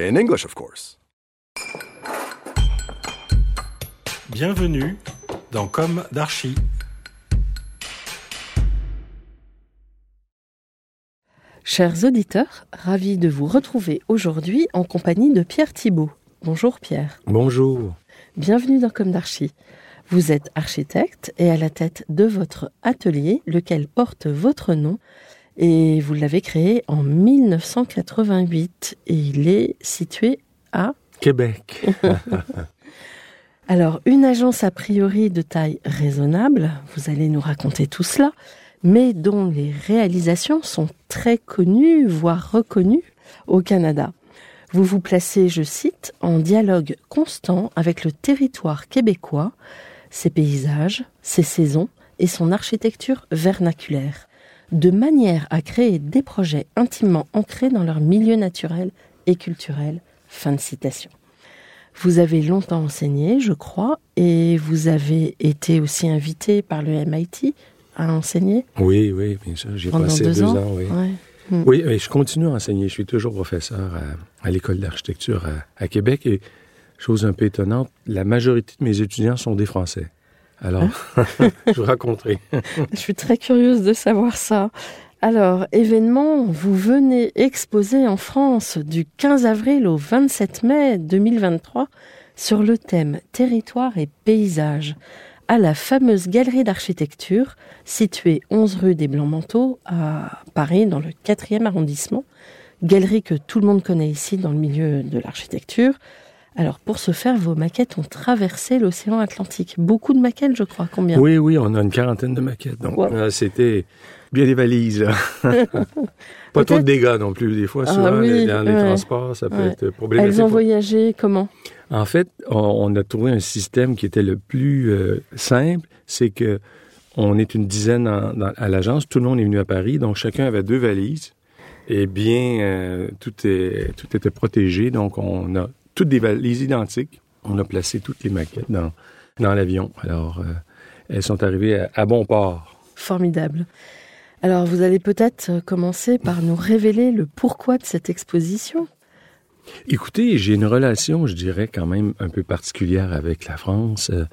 In English, of course. Bienvenue dans Comme d'Archi. Chers auditeurs, ravi de vous retrouver aujourd'hui en compagnie de Pierre Thibault. Bonjour Pierre. Bonjour. Bienvenue dans Comme d'Archi. Vous êtes architecte et à la tête de votre atelier, lequel porte votre nom, et vous l'avez créé en 1988 et il est situé à... Québec. Alors, une agence a priori de taille raisonnable, vous allez nous raconter tout cela, mais dont les réalisations sont très connues, voire reconnues au Canada. Vous vous placez, je cite, en dialogue constant avec le territoire québécois, ses paysages, ses saisons et son architecture vernaculaire, de manière à créer des projets intimement ancrés dans leur milieu naturel et culturel. Fin de citation. Vous avez longtemps enseigné, je crois, et vous avez été aussi invité par le MIT à enseigner Oui, oui, bien sûr. J'ai passé deux, deux, ans. ans. oui. Ouais. Oui, mais je continue à enseigner. Je suis toujours professeur à, à l'école d'architecture à, à Québec et chose un peu étonnante, la majorité de mes étudiants sont des Français. Alors, je vous raconterai. Je suis très curieuse de savoir ça. Alors, événement, vous venez exposer en France du 15 avril au 27 mai 2023 sur le thème Territoire et paysage à la fameuse galerie d'architecture située 11 rue des Blancs-Manteaux à Paris dans le 4e arrondissement. Galerie que tout le monde connaît ici dans le milieu de l'architecture. Alors pour ce faire, vos maquettes ont traversé l'océan Atlantique. Beaucoup de maquettes, je crois. Combien? Oui, oui, on a une quarantaine de maquettes. Donc, Wow. euh, c'était bien des valises. Pas trop de dégâts non plus. Des fois, Ah souvent, oui, les- dans les ouais. transports, ça peut Ouais. être problématique. Elles ont voyagé comment? En fait, on, a trouvé un système qui était le plus euh, simple, c'est que on est une dizaine en- dans- à l'agence, tout le monde est venu à Paris, donc chacun avait deux valises. Et bien, euh, tout, est, tout était protégé, donc on a toutes des valises identiques. On a placé toutes les maquettes dans, dans l'avion. Alors, euh, elles sont arrivées à, à bon port. Formidable. Alors, vous allez peut-être euh, commencer par nous révéler le pourquoi de cette exposition. Écoutez, j'ai une relation, je dirais, quand même un peu particulière avec la France. Euh,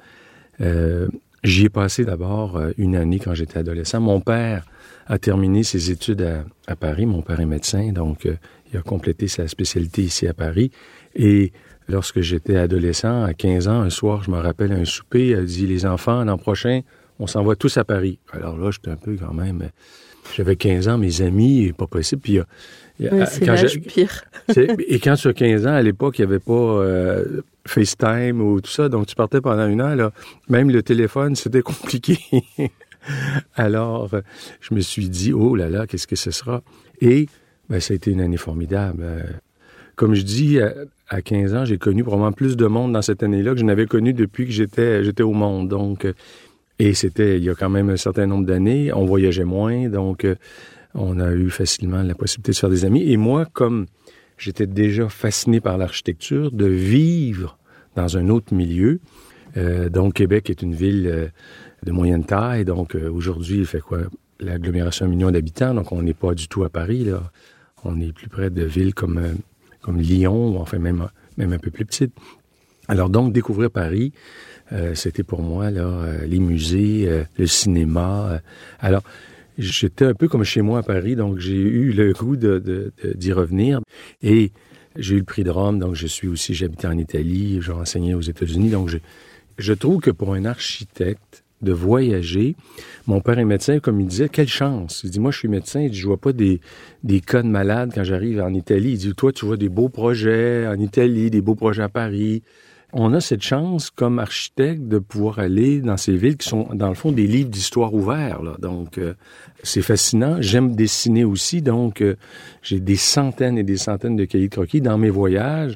euh, J'y ai passé d'abord une année quand j'étais adolescent. Mon père a terminé ses études à, à Paris. Mon père est médecin, donc euh, il a complété sa spécialité ici à Paris. Et lorsque j'étais adolescent, à 15 ans, un soir, je me rappelle un souper, a dit, les enfants, l'an prochain, on s'en va tous à Paris. Alors là, j'étais un peu quand même... euh, J'avais 15 ans, mes amis, pas possible. Puis, euh, Oui, euh, c'est quand l'âge j'ai- pire. Et quand tu as 15 ans, à l'époque, il n'y avait pas euh, FaceTime ou tout ça, donc tu partais pendant une heure, là. Même le téléphone, c'était compliqué. Alors, euh, je me suis dit, oh là là, qu'est-ce que ce sera? Et ben, ça a été une année formidable. Euh, Comme je dis, à, à 15 ans, j'ai connu probablement plus de monde dans cette année-là que je n'avais connu depuis que j'étais au monde. Donc, euh, et c'était il y a quand même un certain nombre d'années. On voyageait moins, donc euh, on a eu facilement la possibilité de se faire des amis. Et moi, comme j'étais déjà fasciné par l'architecture, de vivre dans un autre milieu. Euh, donc, Québec est une ville de moyenne taille. Donc, aujourd'hui, il fait quoi? L'agglomération million d'habitants. Donc, on n'est pas du tout à Paris, là. On est plus près de villes comme, comme Lyon, ou enfin même, même un peu plus petites. Alors, donc, découvrir Paris, euh, c'était pour moi, là, euh, les musées, euh, le cinéma. alors, j'étais un peu comme chez moi à Paris, donc j'ai eu le goût de, de- de- d'y revenir. Et j'ai eu le prix de Rome, donc je suis aussi, j'habitais en Italie, j'ai enseigné aux États-Unis. Donc, je, je trouve que pour un architecte, de voyager, mon père est médecin, comme il disait, quelle chance. Il dit, moi, je suis médecin, il dit, je vois pas des, des cas de malades quand j'arrive en Italie. Il dit, toi, tu vois des beaux projets en Italie, des beaux projets à Paris. on a cette chance comme architecte de pouvoir aller dans ces villes qui sont dans le fond des livres d'histoire ouverts. Donc euh, c'est fascinant. J'aime dessiner aussi, donc euh, j'ai des centaines et des centaines de cahiers de croquis dans mes voyages.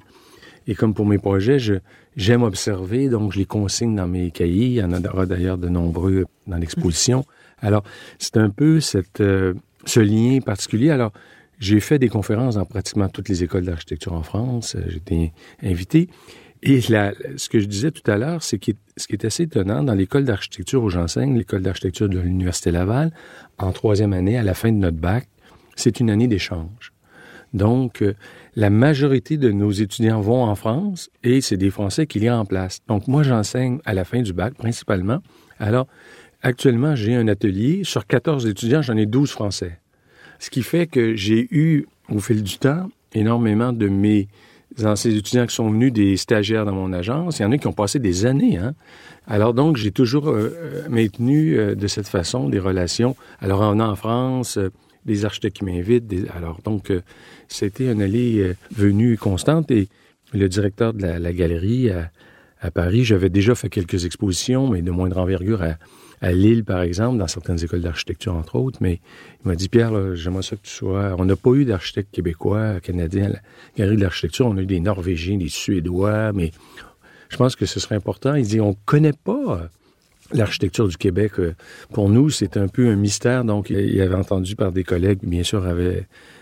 Et comme pour mes projets, je, j'aime observer, donc je les consigne dans mes cahiers. Il y en aura d'ailleurs de nombreux dans l'exposition. Alors c'est un peu cette, euh, ce lien particulier. Alors j'ai fait des conférences dans pratiquement toutes les écoles d'architecture en France. J'ai été invité. Et ce que je disais tout à l'heure, c'est que ce qui est assez étonnant, dans l'école d'architecture où j'enseigne, l'école d'architecture de l'Université Laval, en troisième année, à la fin de notre bac, c'est une année d'échange. Donc, euh, la majorité de nos étudiants vont en France et c'est des Français qui y en place. Donc, moi, j'enseigne à la fin du bac, principalement. Alors, actuellement, j'ai un atelier. Sur 14 étudiants, j'en ai 12 Français. Ce qui fait que j'ai eu, au fil du temps, énormément de mes anciens étudiants qui sont venus des stagiaires dans mon agence. Il y en a qui ont passé des années. Hein? Alors donc, j'ai toujours euh, euh, maintenu euh, de cette façon des relations. Alors on a en France des architectes qui m'invitent. Alors donc, c'était une allée venue constante et le directeur de la, galerie à, Paris, j'avais déjà fait quelques expositions, mais de moindre envergure à, à Lille, par exemple, dans certaines écoles d'architecture, entre autres. Mais il m'a dit, Pierre, j'aimerais ça que tu sois... On n'a pas eu d'architectes québécois, canadiens à la galerie de l'architecture. On a eu des Norvégiens, des Suédois, mais je pense que ce serait important. Il dit, on connaît pas l'architecture du Québec. Pour nous, c'est un peu un mystère. Donc, il avait entendu par des collègues, bien sûr,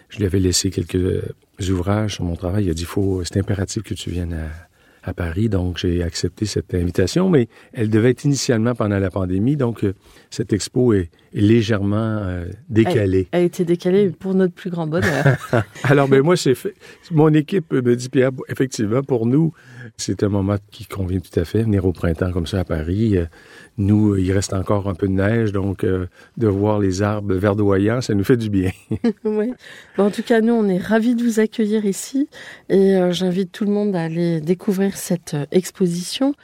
je lui avais laissé quelques ouvrages sur mon travail. Il a dit, faut, c'est impératif que tu viennes à à Paris, donc j'ai accepté cette invitation, mais elle devait être initialement pendant la pandémie, donc euh, cette expo est, légèrement euh, décalée. Elle, a été décalée pour notre plus grand bonheur. Alors, ben moi, c'est fait. Mon équipe me dit, Pierre, effectivement, pour nous, c'est un moment qui convient tout à fait, venir au printemps comme ça à Paris. Euh, nous, il reste encore un peu de neige, donc de voir les arbres verdoyants, ça nous fait du bien. oui. en tout cas, nous, on est ravis de vous accueillir ici et j'invite tout le monde à aller découvrir cette euh, exposition.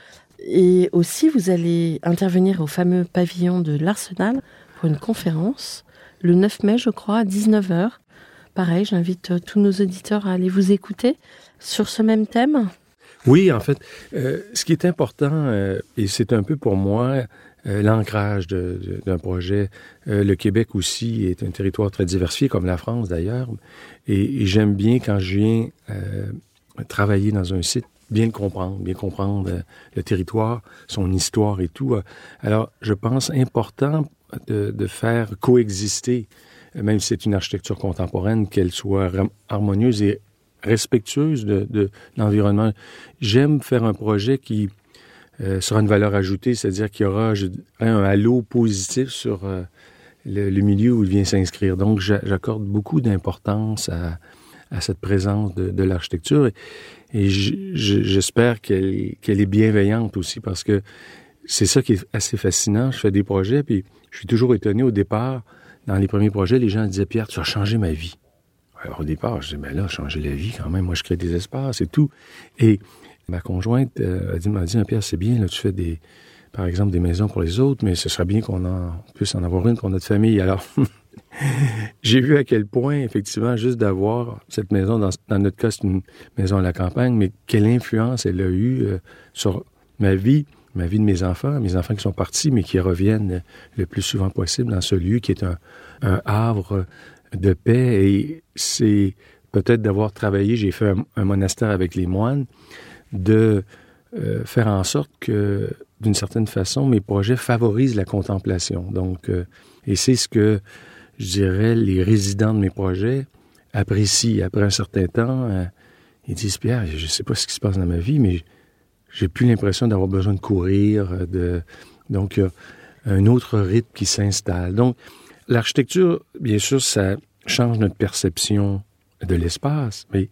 Et aussi, vous allez intervenir au fameux pavillon de l'Arsenal une conférence le 9 mai, je crois, à 19h. Pareil, j'invite euh, tous nos auditeurs à aller vous écouter sur ce même thème. Oui, en fait, euh, ce qui est important, et c'est un peu pour moi l'ancrage d'un projet, le Québec aussi est un territoire très diversifié, comme la France d'ailleurs, et, et j'aime bien quand je viens travailler dans un site bien le comprendre, bien comprendre euh, le territoire, son histoire et tout. Alors, je pense important de, faire coexister, même si c'est une architecture contemporaine, qu'elle soit harmonieuse et respectueuse de, l'environnement. J'aime faire un projet qui euh, sera une valeur ajoutée, c'est-à-dire qu'il y aura un halo positif sur euh, le, milieu où il vient s'inscrire. Donc, j'accorde beaucoup d'importance à, cette présence de, de l'architecture. Et j'espère qu'elle est bienveillante aussi parce que c'est ça qui est assez fascinant. Je fais des projets, puis je suis toujours étonné au départ. Dans les premiers projets, les gens disaient Pierre, tu as changé ma vie. Alors au départ, je disais mais là, changer la vie quand même. Moi, je crée des espaces et tout. Et ma conjointe euh, m'a dit, Pierre, c'est bien, tu fais des, par exemple, des maisons pour les autres, mais ce serait bien qu'on en puisse en avoir une pour notre famille. Alors, j'ai vu à quel point, effectivement, juste d'avoir cette maison, dans, notre cas, c'est une maison à la campagne, mais quelle influence elle a eue euh, sur ma vie, ma vie de mes enfants, mes enfants qui sont partis, mais qui reviennent le plus souvent possible dans ce lieu qui est un, havre de paix. Et c'est peut-être d'avoir travaillé, j'ai fait un, monastère avec les moines, de euh, faire en sorte que, d'une certaine façon, mes projets favorisent la contemplation. Donc, euh, et c'est ce que je dirais, les résidents de mes projets apprécient après un certain temps. Euh, ils disent, Pierre, je ne sais pas ce qui se passe dans ma vie, mais j'ai plus l'impression d'avoir besoin de courir. Euh, de... Donc, un autre rythme qui s'installe. Donc, l'architecture, bien sûr, ça change notre perception de l'espace, mais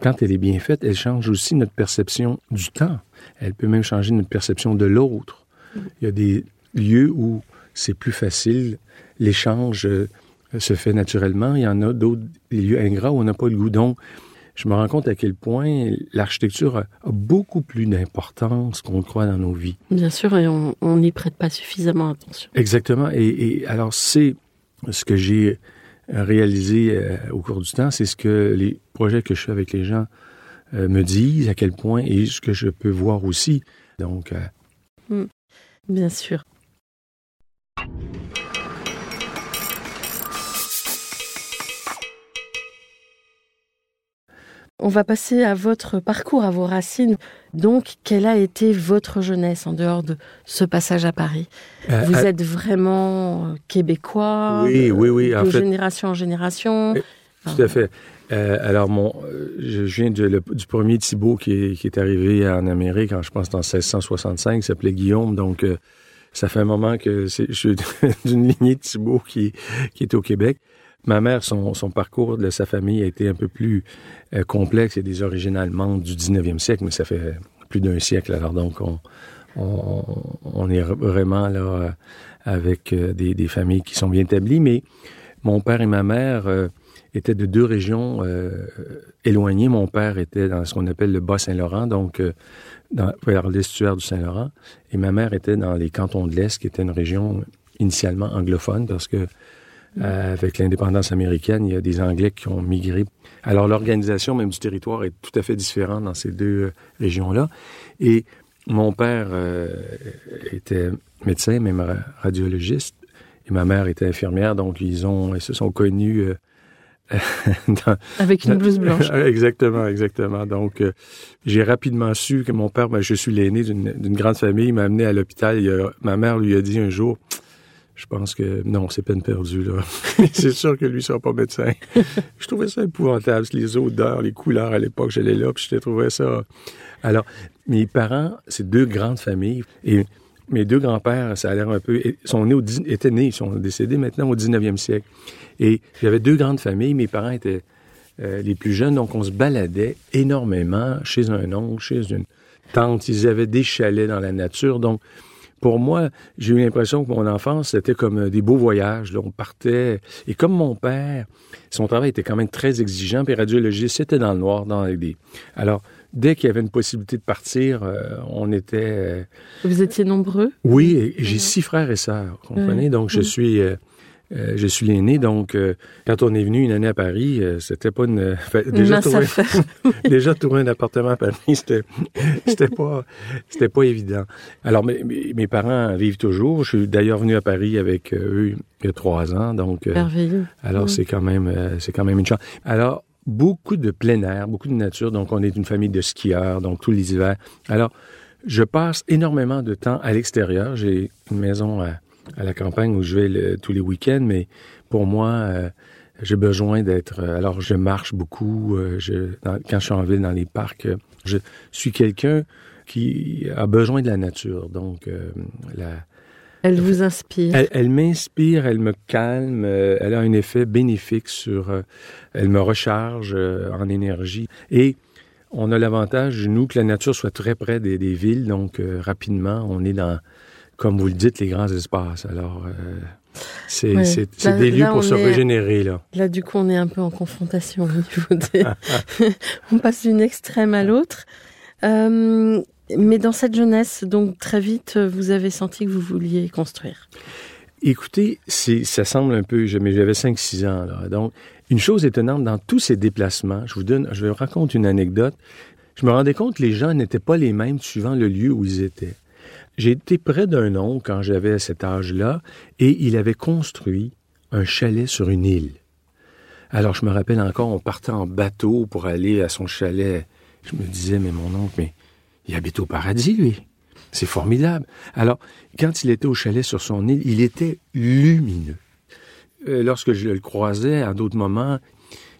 quand elle est bien faite, elle change aussi notre perception du temps. Elle peut même changer notre perception de l'autre. Il y a des lieux où c'est plus facile l'échange euh, se fait naturellement. Il y en a d'autres lieux ingrats où on n'a pas le goût. Je me rends compte à quel point l'architecture a, beaucoup plus d'importance qu'on le croit dans nos vies. Bien sûr, et on n'y prête pas suffisamment attention. Exactement. Et, alors, c'est ce que j'ai réalisé euh, au cours du temps, c'est ce que les projets que je fais avec les gens euh, me disent à quel point et ce que je peux voir aussi. Donc, mm. bien sûr. On va passer à votre parcours, à vos racines. Donc, quelle a été votre jeunesse en dehors de ce passage à Paris? Euh, Vous êtes vraiment euh, québécois Oui, oui, oui. De génération en génération Tout à fait. Euh, alors, mon, je viens du premier Thibault qui est, arrivé en Amérique, je pense, en 1665. Il s'appelait Guillaume. Donc, ça fait un moment que je suis d'une lignée de Thibault qui, qui est au Québec. Ma mère, son, son, parcours de sa famille a été un peu plus euh, complexe. A des origines allemandes du 19e siècle, mais ça fait plus d'un siècle. Alors donc, on, on, on, est vraiment là euh, avec euh, des, des, familles qui sont bien établies. Mais mon père et ma mère étaient de deux régions éloignées. Mon père était dans ce qu'on appelle le Bas-Saint-Laurent, donc dans, vers l'estuaire du Saint-Laurent. Et ma mère était dans les cantons de l'Est, qui était une région initialement anglophone, parce que euh, avec l'indépendance américaine, il y a des Anglais qui ont migré. Alors l'organisation même du territoire est tout à fait différente dans ces deux euh, régions-là. Et mon père euh, était médecin, même radiologiste, et ma mère était infirmière, donc ils ont, ils se sont connus. avec une blouse blanche. exactement, exactement. Donc, j'ai rapidement su que mon père, ben, je suis l'aîné d'une grande famille, il m'a amené à l'hôpital. Ma mère lui a dit un jour, je pense que non, c'est peine perdue, là. c'est sûr que lui ne sera pas médecin. je trouvais ça épouvantable, les odeurs, les couleurs à l'époque, j'allais là, puis je trouvais ça. Alors, mes parents, c'est deux grandes familles, et mes deux grands-pères, ça a l'air un peu, sont nés au, étaient nés, ils sont décédés maintenant au 19e siècle. Et j'avais deux grandes familles, mes parents étaient euh, les plus jeunes, donc on se baladait énormément chez un oncle, chez une tante, ils avaient des chalets dans la nature, donc pour moi, j'ai eu l'impression que mon enfance, c'était comme euh, des beaux voyages. Là. On partait. Et comme mon père, son travail était quand même très exigeant, puis radiologiste, c'était dans le noir, dans les... Alors, dès qu'il y avait une possibilité de partir, euh, on était... Euh, Vous étiez nombreux? Oui, j'ai six frères et sœurs, vous comprenez? Donc, je suis... Euh, je suis l'aîné, donc euh, quand on est venu une année à Paris, euh, c'était pas une déjà trouver, déjà trouver un appartement à Paris, c'était c'était pas c'était pas évident. Alors mes, mes, parents vivent toujours. Je suis d'ailleurs venu à Paris avec eux il y a trois ans, donc merveilleux. Alors c'est quand même c'est quand même une chance. Alors beaucoup de plein air, beaucoup de nature. Donc on est une famille de skieurs, donc tous les hivers. Alors je passe énormément de temps à l'extérieur. J'ai une maison à à la campagne où je vais tous les week-ends, mais pour moi, euh, j'ai besoin d'être. Euh, alors, je marche beaucoup. Euh, je, quand je suis en ville, dans les parcs, je suis quelqu'un qui a besoin de la nature. Donc, la, elle vous inspire. Elle, elle m'inspire, elle me calme, elle a un effet bénéfique sur. elle me recharge en énergie. Et on a l'avantage, nous, que la nature soit très près des, des villes. Donc, rapidement, on est dans comme vous le dites, les grands espaces. Alors, euh, c'est des lieux pour se régénérer. Là. là, du coup, on est un peu en confrontation au niveau des... on passe d'une extrême à l'autre. Euh, mais dans cette jeunesse, donc très vite, vous avez senti que vous vouliez construire. Écoutez, ça semble un peu, mais j'avais 5-6 ans. Là. Donc, une chose étonnante dans tous ces déplacements, je vous donne, je vous raconte une anecdote. Je me rendais compte que les gens n'étaient pas les mêmes suivant le lieu où ils étaient. J'ai été près d'un oncle quand j'avais cet âge-là et il avait construit un chalet sur une île. Alors je me rappelle encore, on partait en bateau pour aller à son chalet. Je me disais, mais mon oncle, mais il habite au paradis, lui. C'est formidable. Alors, quand il était au chalet sur son île, il était lumineux. Euh, lorsque je le croisais, à d'autres moments,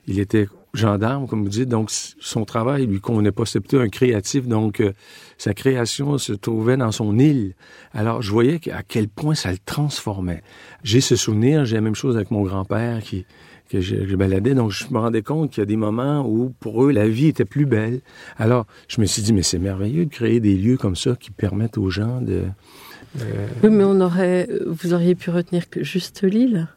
il était gendarme, comme vous dites, donc son travail lui convenait pas. C'était un créatif, donc euh, sa création se trouvait dans son île. Alors je voyais à quel point ça le transformait. J'ai ce souvenir, j'ai la même chose avec mon grand-père qui que je, je, baladais, donc je me rendais compte qu'il y a des moments où pour eux la vie était plus belle. Alors je me suis dit mais c'est merveilleux de créer des lieux comme ça qui permettent aux gens de. Euh... Oui, mais on aurait, vous auriez pu retenir que juste l'île.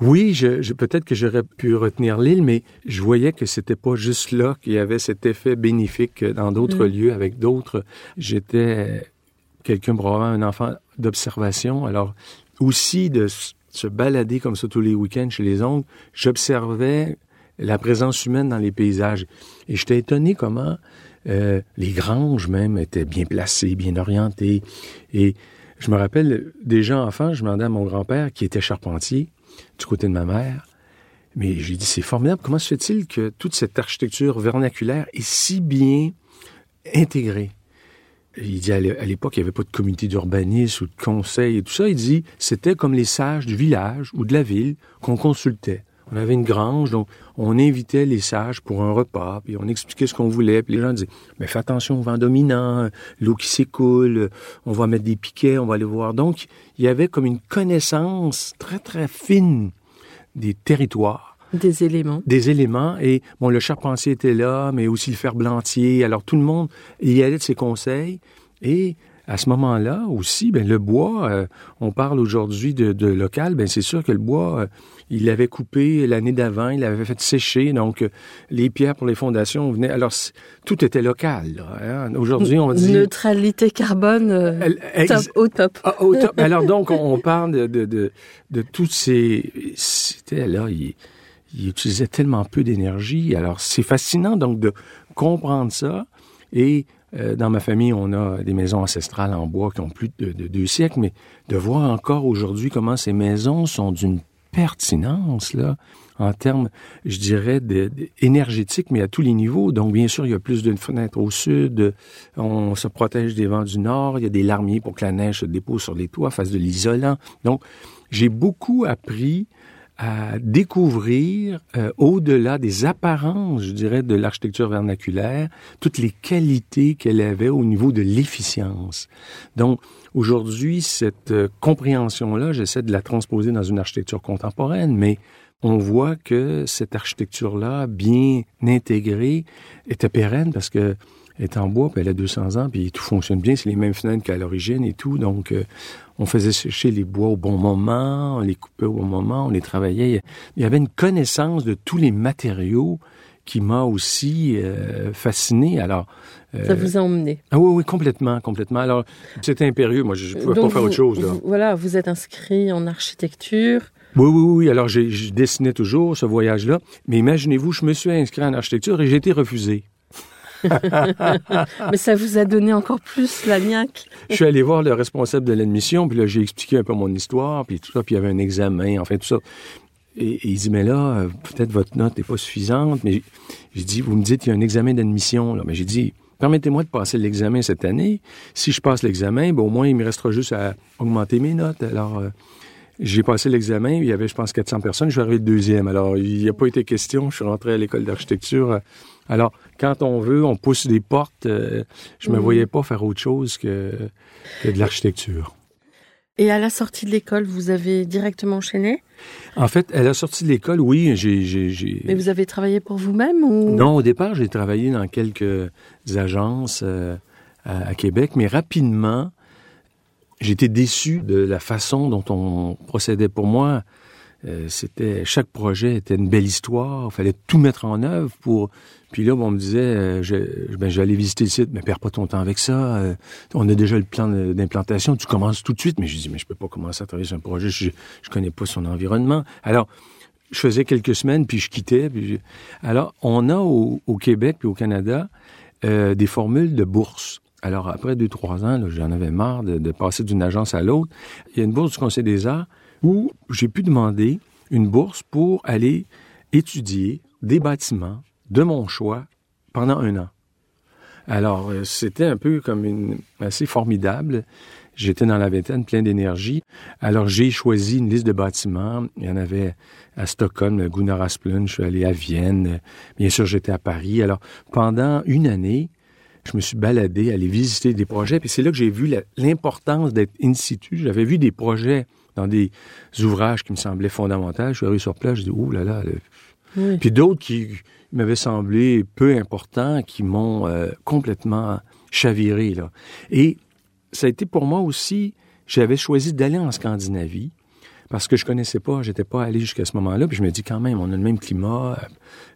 Oui, je, peut-être que j'aurais pu retenir l'île, mais je voyais que c'était pas juste là qu'il y avait cet effet bénéfique dans d'autres mm. lieux avec d'autres. J'étais quelqu'un probablement un enfant d'observation, alors aussi de se balader comme ça tous les week-ends chez les oncles, j'observais la présence humaine dans les paysages. Et j'étais étonné comment euh, les granges même étaient bien placées, bien orientées. Et je me rappelle, déjà enfant, je demandais à mon grand-père, qui était charpentier, du côté de ma mère, mais j'ai dit, c'est formidable, comment se fait-il que toute cette architecture vernaculaire est si bien intégrée? Il dit, à l'époque, il n'y avait pas de comité d'urbanisme ou de conseil et tout ça. Il dit, c'était comme les sages du village ou de la ville qu'on consultait. On avait une grange, donc on invitait les sages pour un repas, puis on expliquait ce qu'on voulait, puis les gens disaient mais fais attention au vent dominant, l'eau qui s'écoule, on va mettre des piquets, on va aller voir. Donc il y avait comme une connaissance très très fine des territoires. Des éléments. Des éléments. Et bon, le charpentier était là, mais aussi le ferblantier. Alors tout le monde y allait de ses conseils. Et à ce moment-là aussi, ben, le bois, euh, on parle aujourd'hui de, local, ben, c'est sûr que le bois, euh, il l'avait coupé l'année d'avant, il l'avait fait sécher, donc euh, les pierres pour les fondations venaient. Alors, tout était local. Hein. Aujourd'hui, on dit... Neutralité carbone top, au top. Ah, au top. Alors donc, on, parle de, de, de, de toutes ces... C'était là, il, il utilisait tellement peu d'énergie. Alors, c'est fascinant donc de comprendre ça et euh, dans ma famille, on a des maisons ancestrales en bois qui ont plus de, deux siècles, mais de voir encore aujourd'hui comment ces maisons sont d'une pertinence, là, en termes, je dirais, de, énergétiques, mais à tous les niveaux. Donc, bien sûr, il y a plus d'une fenêtre au sud, on se protège des vents du nord, il y a des larmiers pour que la neige se dépose sur les toits, fasse de l'isolant. Donc, j'ai beaucoup appris à découvrir, euh, au-delà des apparences, je dirais, de l'architecture vernaculaire, toutes les qualités qu'elle avait au niveau de l'efficience. Donc, aujourd'hui, cette euh, compréhension-là, j'essaie de la transposer dans une architecture contemporaine, mais on voit que cette architecture-là, bien intégrée, était pérenne parce que est en bois, puis elle a 200 ans, puis tout fonctionne bien, c'est les mêmes fenêtres qu'à l'origine et tout, donc euh, on faisait sécher les bois au bon moment, on les coupait au bon moment, on les travaillait. Il y avait une connaissance de tous les matériaux qui m'a aussi euh, fasciné. Alors, euh, ça vous a emmené? Ah oui, oui, complètement, complètement. Alors, c'était impérieux. Moi, je ne pouvais pas faire autre chose. Là. voilà, vous êtes inscrit en architecture. Oui, oui, oui. Alors, je dessinais toujours ce voyage-là. Mais imaginez-vous, je me suis inscrit en architecture et j'ai été refusé. Mais ça vous a donné encore plus la niaque. je suis allé voir le responsable de l'admission, puis là, j'ai expliqué un peu mon histoire, puis tout ça, puis il y avait un examen, enfin, tout ça. Et, il dit, mais là, peut-être votre note n'est pas suffisante, mais j'ai dit, vous me dites qu'il y a un examen d'admission, là. Mais j'ai dit, permettez-moi de passer l'examen cette année. Si je passe l'examen, ben, au moins, il me restera juste à augmenter mes notes. Alors, euh, j'ai passé l'examen, il y avait, je pense, 400 personnes, je suis arrivé deuxième. Alors, il n'y a pas été question, je suis rentré à l'école d'architecture alors, quand on veut, on pousse des portes. Euh, je me mm. voyais pas faire autre chose que, que de l'architecture. Et à la sortie de l'école, vous avez directement enchaîné? En fait, à la sortie de l'école, oui, j'ai... Mais vous avez travaillé pour vous-même ou? Non, au départ, j'ai travaillé dans quelques agences euh, à, Québec, mais rapidement, j'étais déçu de la façon dont on procédait pour moi. Euh, c'était chaque projet était une belle histoire. Il fallait tout mettre en œuvre pour. Puis là, on me disait, euh, je, ben, j'allais visiter le site, mais perds pas ton temps avec ça. Euh, on a déjà le plan d'implantation. Tu commences tout de suite. Mais je dis, mais je peux pas commencer à travailler sur un projet. Je, je connais pas son environnement. Alors, je faisais quelques semaines, puis je quittais. Alors, on a au, Québec puis au Canada des formules de bourse. Alors, après deux, trois ans, j'en avais marre de passer d'une agence à l'autre. Il y a une bourse du Conseil des arts où j'ai pu demander une bourse pour aller étudier des bâtiments de mon choix pendant un an. Alors, euh, c'était un peu comme une assez formidable. J'étais dans la vingtaine, plein d'énergie. Alors, j'ai choisi une liste de bâtiments. Il y en avait à Stockholm, Gunnar Asplund, je suis allé à Vienne. Bien sûr, j'étais à Paris. Alors, pendant une année, je me suis baladé, allé visiter des projets. Puis c'est là que j'ai vu l'importance d'être in situ. J'avais vu des projets dans des ouvrages qui me semblaient fondamentaux. Je suis arrivé sur place, je dis, ouh là là. Puis d'autres qui m'avaient semblé peu importants, qui m'ont euh, complètement chaviré. Là. Et ça a été pour moi aussi, j'avais choisi d'aller en Scandinavie parce que je connaissais pas, j'étais pas allé jusqu'à ce moment-là. Puis je me dis quand même, on a le même climat,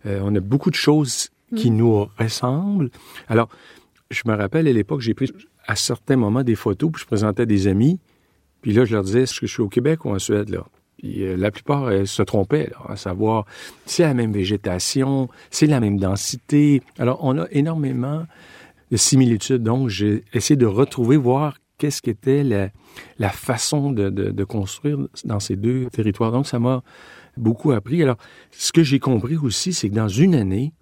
euh, on a beaucoup de choses qui mm. nous ressemblent. Alors, je me rappelle à l'époque, j'ai pris à certains moments des photos, puis je présentais des amis. Puis là, je leur disais, est-ce que je suis au Québec ou en Suède, là? Euh, la plupart euh, se trompaient, à savoir, c'est la même végétation, c'est la même densité. Alors, on a énormément de similitudes. Donc, j'ai essayé de retrouver, voir qu'est-ce qu'était la, la façon de, de, de construire dans ces deux territoires. Donc, ça m'a beaucoup appris. Alors, ce que j'ai compris aussi, c'est que dans une année,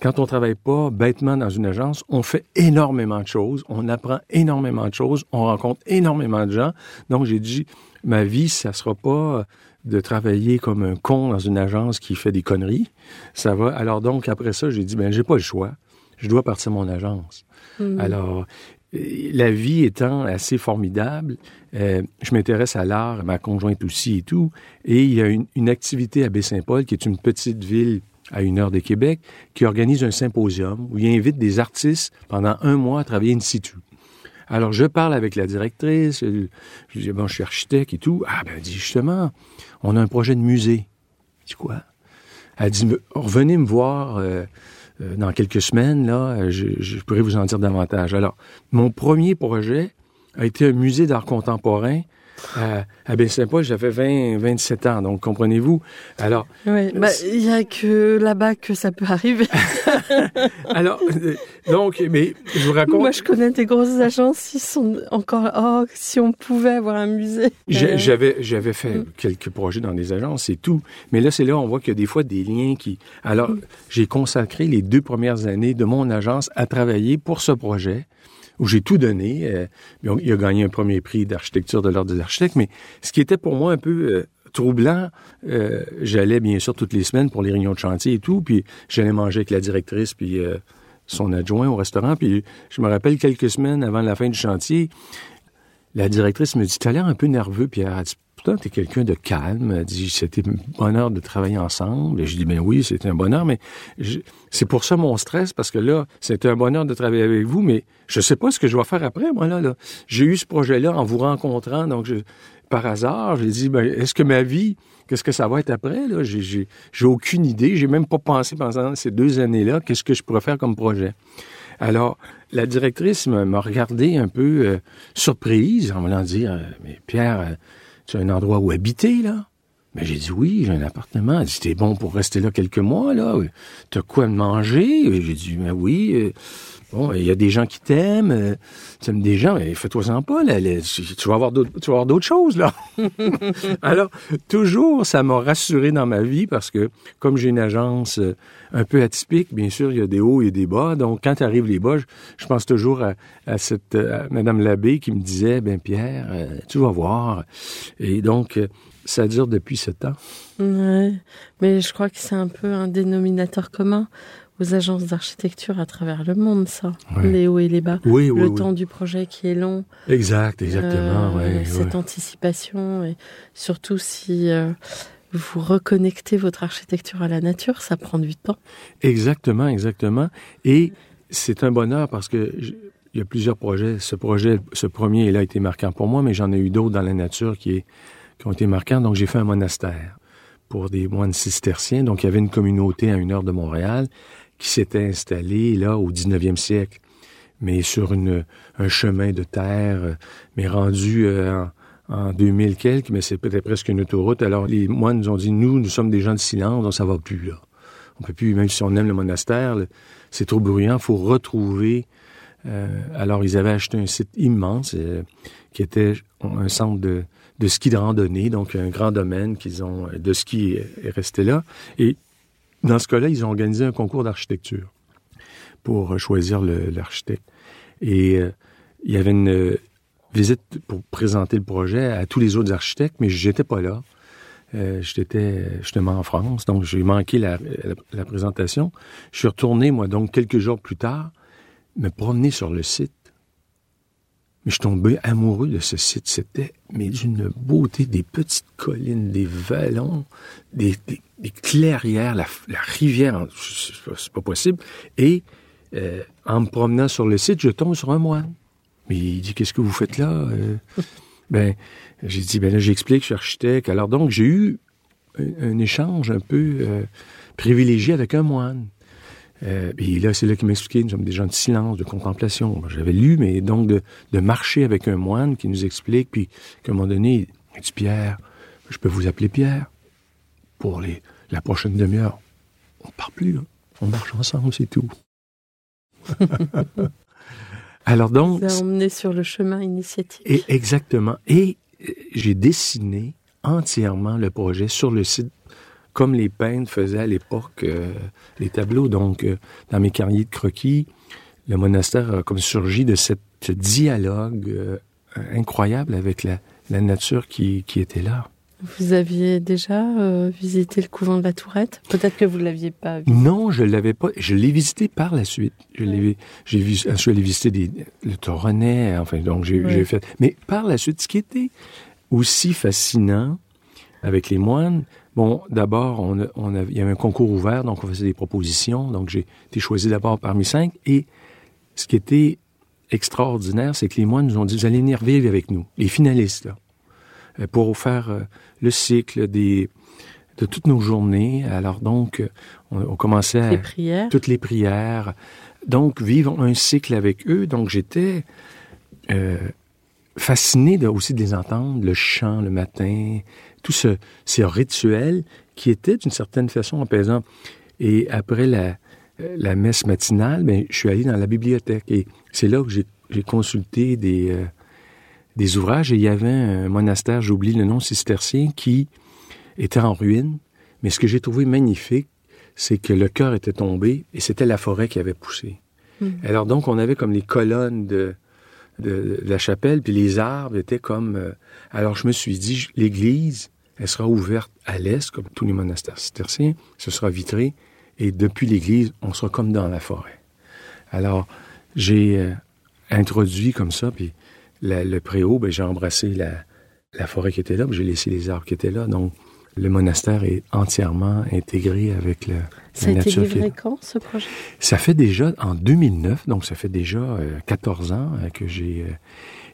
quand on travaille pas bêtement dans une agence, on fait énormément de choses, on apprend énormément de choses, on rencontre énormément de gens. Donc, j'ai dit, ma vie, ça sera pas de travailler comme un con dans une agence qui fait des conneries. Ça va. Alors donc, après ça, j'ai dit, ben, j'ai pas le choix. Je dois partir mon agence. Mhm. Alors, la vie étant assez formidable, euh, je m'intéresse à l'art, ma conjointe aussi et tout. Et il y a une, une activité à Baie-Saint-Paul, qui est une petite ville à une heure de Québec, qui organise un symposium où il invite des artistes pendant un mois à travailler in situ. Alors, je parle avec la directrice, je dis, bon, je suis architecte et tout. Ah, ben, elle dit, justement, on a un projet de musée. Je dis, quoi? Elle dit, revenez me voir euh, euh, dans quelques semaines, là, je, je pourrais vous en dire davantage. Alors, mon premier projet a été un musée d'art contemporain à, à Baie-Saint-Paul. J'avais 20, 27 ans, donc comprenez-vous? Alors, Oui, bah, il y a que là-bas que ça peut arriver. alors, euh, donc, mais je vous raconte. Moi, je connais des grosses agences, ils sont encore. Oh, si on pouvait avoir un musée. Euh, J'avais, j'avais fait Mm. quelques projets dans des agences, c'est tout. Mais là, c'est là, on voit qu'il y a des fois des liens qui. Alors, Mm. j'ai consacré les deux premières années de mon agence à travailler pour ce projet où j'ai tout donné. Euh, il a gagné un premier prix d'architecture de l'ordre des architectes. Mais ce qui était pour moi un peu euh, troublant, euh, j'allais bien sûr toutes les semaines pour les réunions de chantier et tout, puis j'allais manger avec la directrice puis son adjoint au restaurant. Puis je me rappelle quelques semaines avant la fin du chantier, la directrice me dit, t'as l'air un peu nerveux, Pierre. Dit, pourtant, t'es quelqu'un de calme. Elle dit, c'était un bonheur de travailler ensemble. Et je dis, ben oui, c'était un bonheur, mais c'est pour ça mon stress, parce que là, c'était un bonheur de travailler avec vous, mais je sais pas ce que je vais faire après, moi, là. J'ai eu ce projet-là en vous rencontrant, donc par hasard, j'ai dit, ben, est-ce que ma vie, qu'est-ce que ça va être après, là? J'ai, aucune idée. J'ai même pas pensé pendant ces deux années-là, qu'est-ce que je pourrais faire comme projet. Alors, la directrice m'a regardé un peu euh, surprise en me dire euh, Mais Pierre, euh, tu as un endroit où habiter, là Mais j'ai dit Oui, j'ai un appartement. Elle dit T'es bon pour rester là quelques mois, là T'as quoi manger? J'ai dit Ben oui. euh, Bon, il y a des gens qui t'aiment, euh, tu aimes des gens, mais fais-toi-en pas, là, là, tu vas avoir d'autres, tu vas avoir d'autres choses, là. Alors, toujours, ça m'a rassuré dans ma vie parce que, comme j'ai une agence euh, un peu atypique, bien sûr, il y a des hauts et des bas. Donc, quand arrivent les bas, je, pense toujours à, cette euh, Madame Labbé qui me disait, ben Pierre, tu vas voir. Et donc, ça dure depuis sept ans. Ouais. Mais je crois que c'est un peu un dénominateur commun aux agences d'architecture à travers le monde, ça. Ouais. Les hauts et les bas. Oui, oui, le oui. temps du projet qui est long. Exact, exactement. Euh, ouais, cette ouais. anticipation et surtout si euh, vous reconnectez votre architecture à la nature, ça prend du temps. Exactement, exactement. Et c'est un bonheur parce que il y a plusieurs projets. Ce projet, ce premier, il a été marquant pour moi, mais j'en ai eu d'autres dans la nature qui, est- qui ont été marquants. Donc, j'ai fait un monastère pour des moines cisterciens. Donc, il y avait une communauté à une heure de Montréal qui s'était installée là au 19e siècle, mais sur un chemin de terre, mais rendu euh, en, en 2000 quelques, mais c'est peut-être presque une autoroute. Alors, les moines nous ont dit, nous, nous sommes des gens de silence, donc ça va plus, là. On peut plus, même si on aime le monastère, c'est trop bruyant, faut retrouver. euh, alors, ils avaient acheté un site immense euh, qui était un centre de, ski de randonnée, donc un grand domaine qu'ils ont de ski est, est resté là. Dans ce cas-là, ils ont organisé un concours d'architecture pour euh, choisir l'architecte. Et euh, il y avait une euh, visite pour présenter le projet à tous les autres architectes, mais j'étais pas là. J'étais justement en France, donc j'ai manqué la, présentation. Je suis retourné, moi, donc quelques jours plus tard, me promener sur le site. Mais je suis tombé amoureux de ce site. C'était, mais d'une beauté, des petites collines, des vallons, des- des clairières, la, la rivière, c'est pas- possible. Et euh, en me promenant sur le site, je tombe sur un moine. Mais il dit, qu'est-ce que vous faites là? Euh, ben, j'ai dit, ben là, j'explique, je suis architecte. Alors donc, j'ai eu un, un échange un peu euh, privilégié avec un moine. Euh, et là, c'est là qu'il m'expliquait, nous sommes des gens de silence, de contemplation. J'avais lu, mais donc de, de marcher avec un moine qui nous explique, puis qu'à un moment donné, il dit, Pierre, je peux vous appeler Pierre. Pour les, la prochaine demi-heure, on ne part plus. On marche ensemble, c'est tout. Alors donc... Vous a emmené sur le chemin initiatique. Et exactement. Et euh, j'ai dessiné entièrement le projet sur le site comme les peintres faisaient à l'époque euh, les tableaux. Donc, euh, dans mes carrières de croquis, le monastère a comme surgi de cette dialogue euh, incroyable avec la, la nature qui, qui, était là. Vous aviez déjà euh, visité le couvent de la Tourette? Peut-être que vous l'aviez pas visité. Non, je l'avais pas. Je l'ai visité par la suite. Je l'ai, j'ai vu, je suis allé visiter des, le Toronnet. Enfin, donc j'ai, ouais. fait. Mais par la suite, ce qui était aussi fascinant avec les moines, Bon, d'abord, on, on avait, il y avait un concours ouvert, donc on faisait des propositions. Donc, j'ai été choisi d'abord parmi cinq. Et ce qui était extraordinaire, c'est que les moines nous ont dit, vous allez venir vivre avec nous, les finalistes, là, pour faire euh, le cycle des, de toutes nos journées. Alors donc, on, on commençait à... Les prières. Toutes les prières. Donc, vivre un cycle avec eux. Donc, j'étais euh, fasciné de, aussi de les entendre, le chant le matin, tout ce, ces rituels qui étaient d'une certaine façon apaisants. Et après la, la messe matinale, ben, je suis allé dans la bibliothèque et c'est là que j'ai consulté des, euh, des ouvrages et il y avait un monastère, j'oublie le nom, cistercien, qui était en ruine. Mais ce que j'ai trouvé magnifique, c'est que le cœur était tombé et c'était la forêt qui avait poussé. Mmh. Alors donc, on avait comme les colonnes de, de, de, la chapelle, puis les arbres étaient comme... Euh, alors je me suis dit, l'église, elle sera ouverte à l'est, comme tous les monastères cisterciens, ce sera vitré, et depuis l'église, on sera comme dans la forêt. Alors, j'ai euh, introduit comme ça, puis la, le préau, ben, j'ai embrassé la, la, forêt qui était là, j'ai laissé les arbres qui étaient là. Donc, le monastère est entièrement intégré avec le, ça la nature. Ça a été livré quand, ce projet? Ça fait déjà, en 2009, donc ça fait déjà euh, 14 ans euh, que j'ai...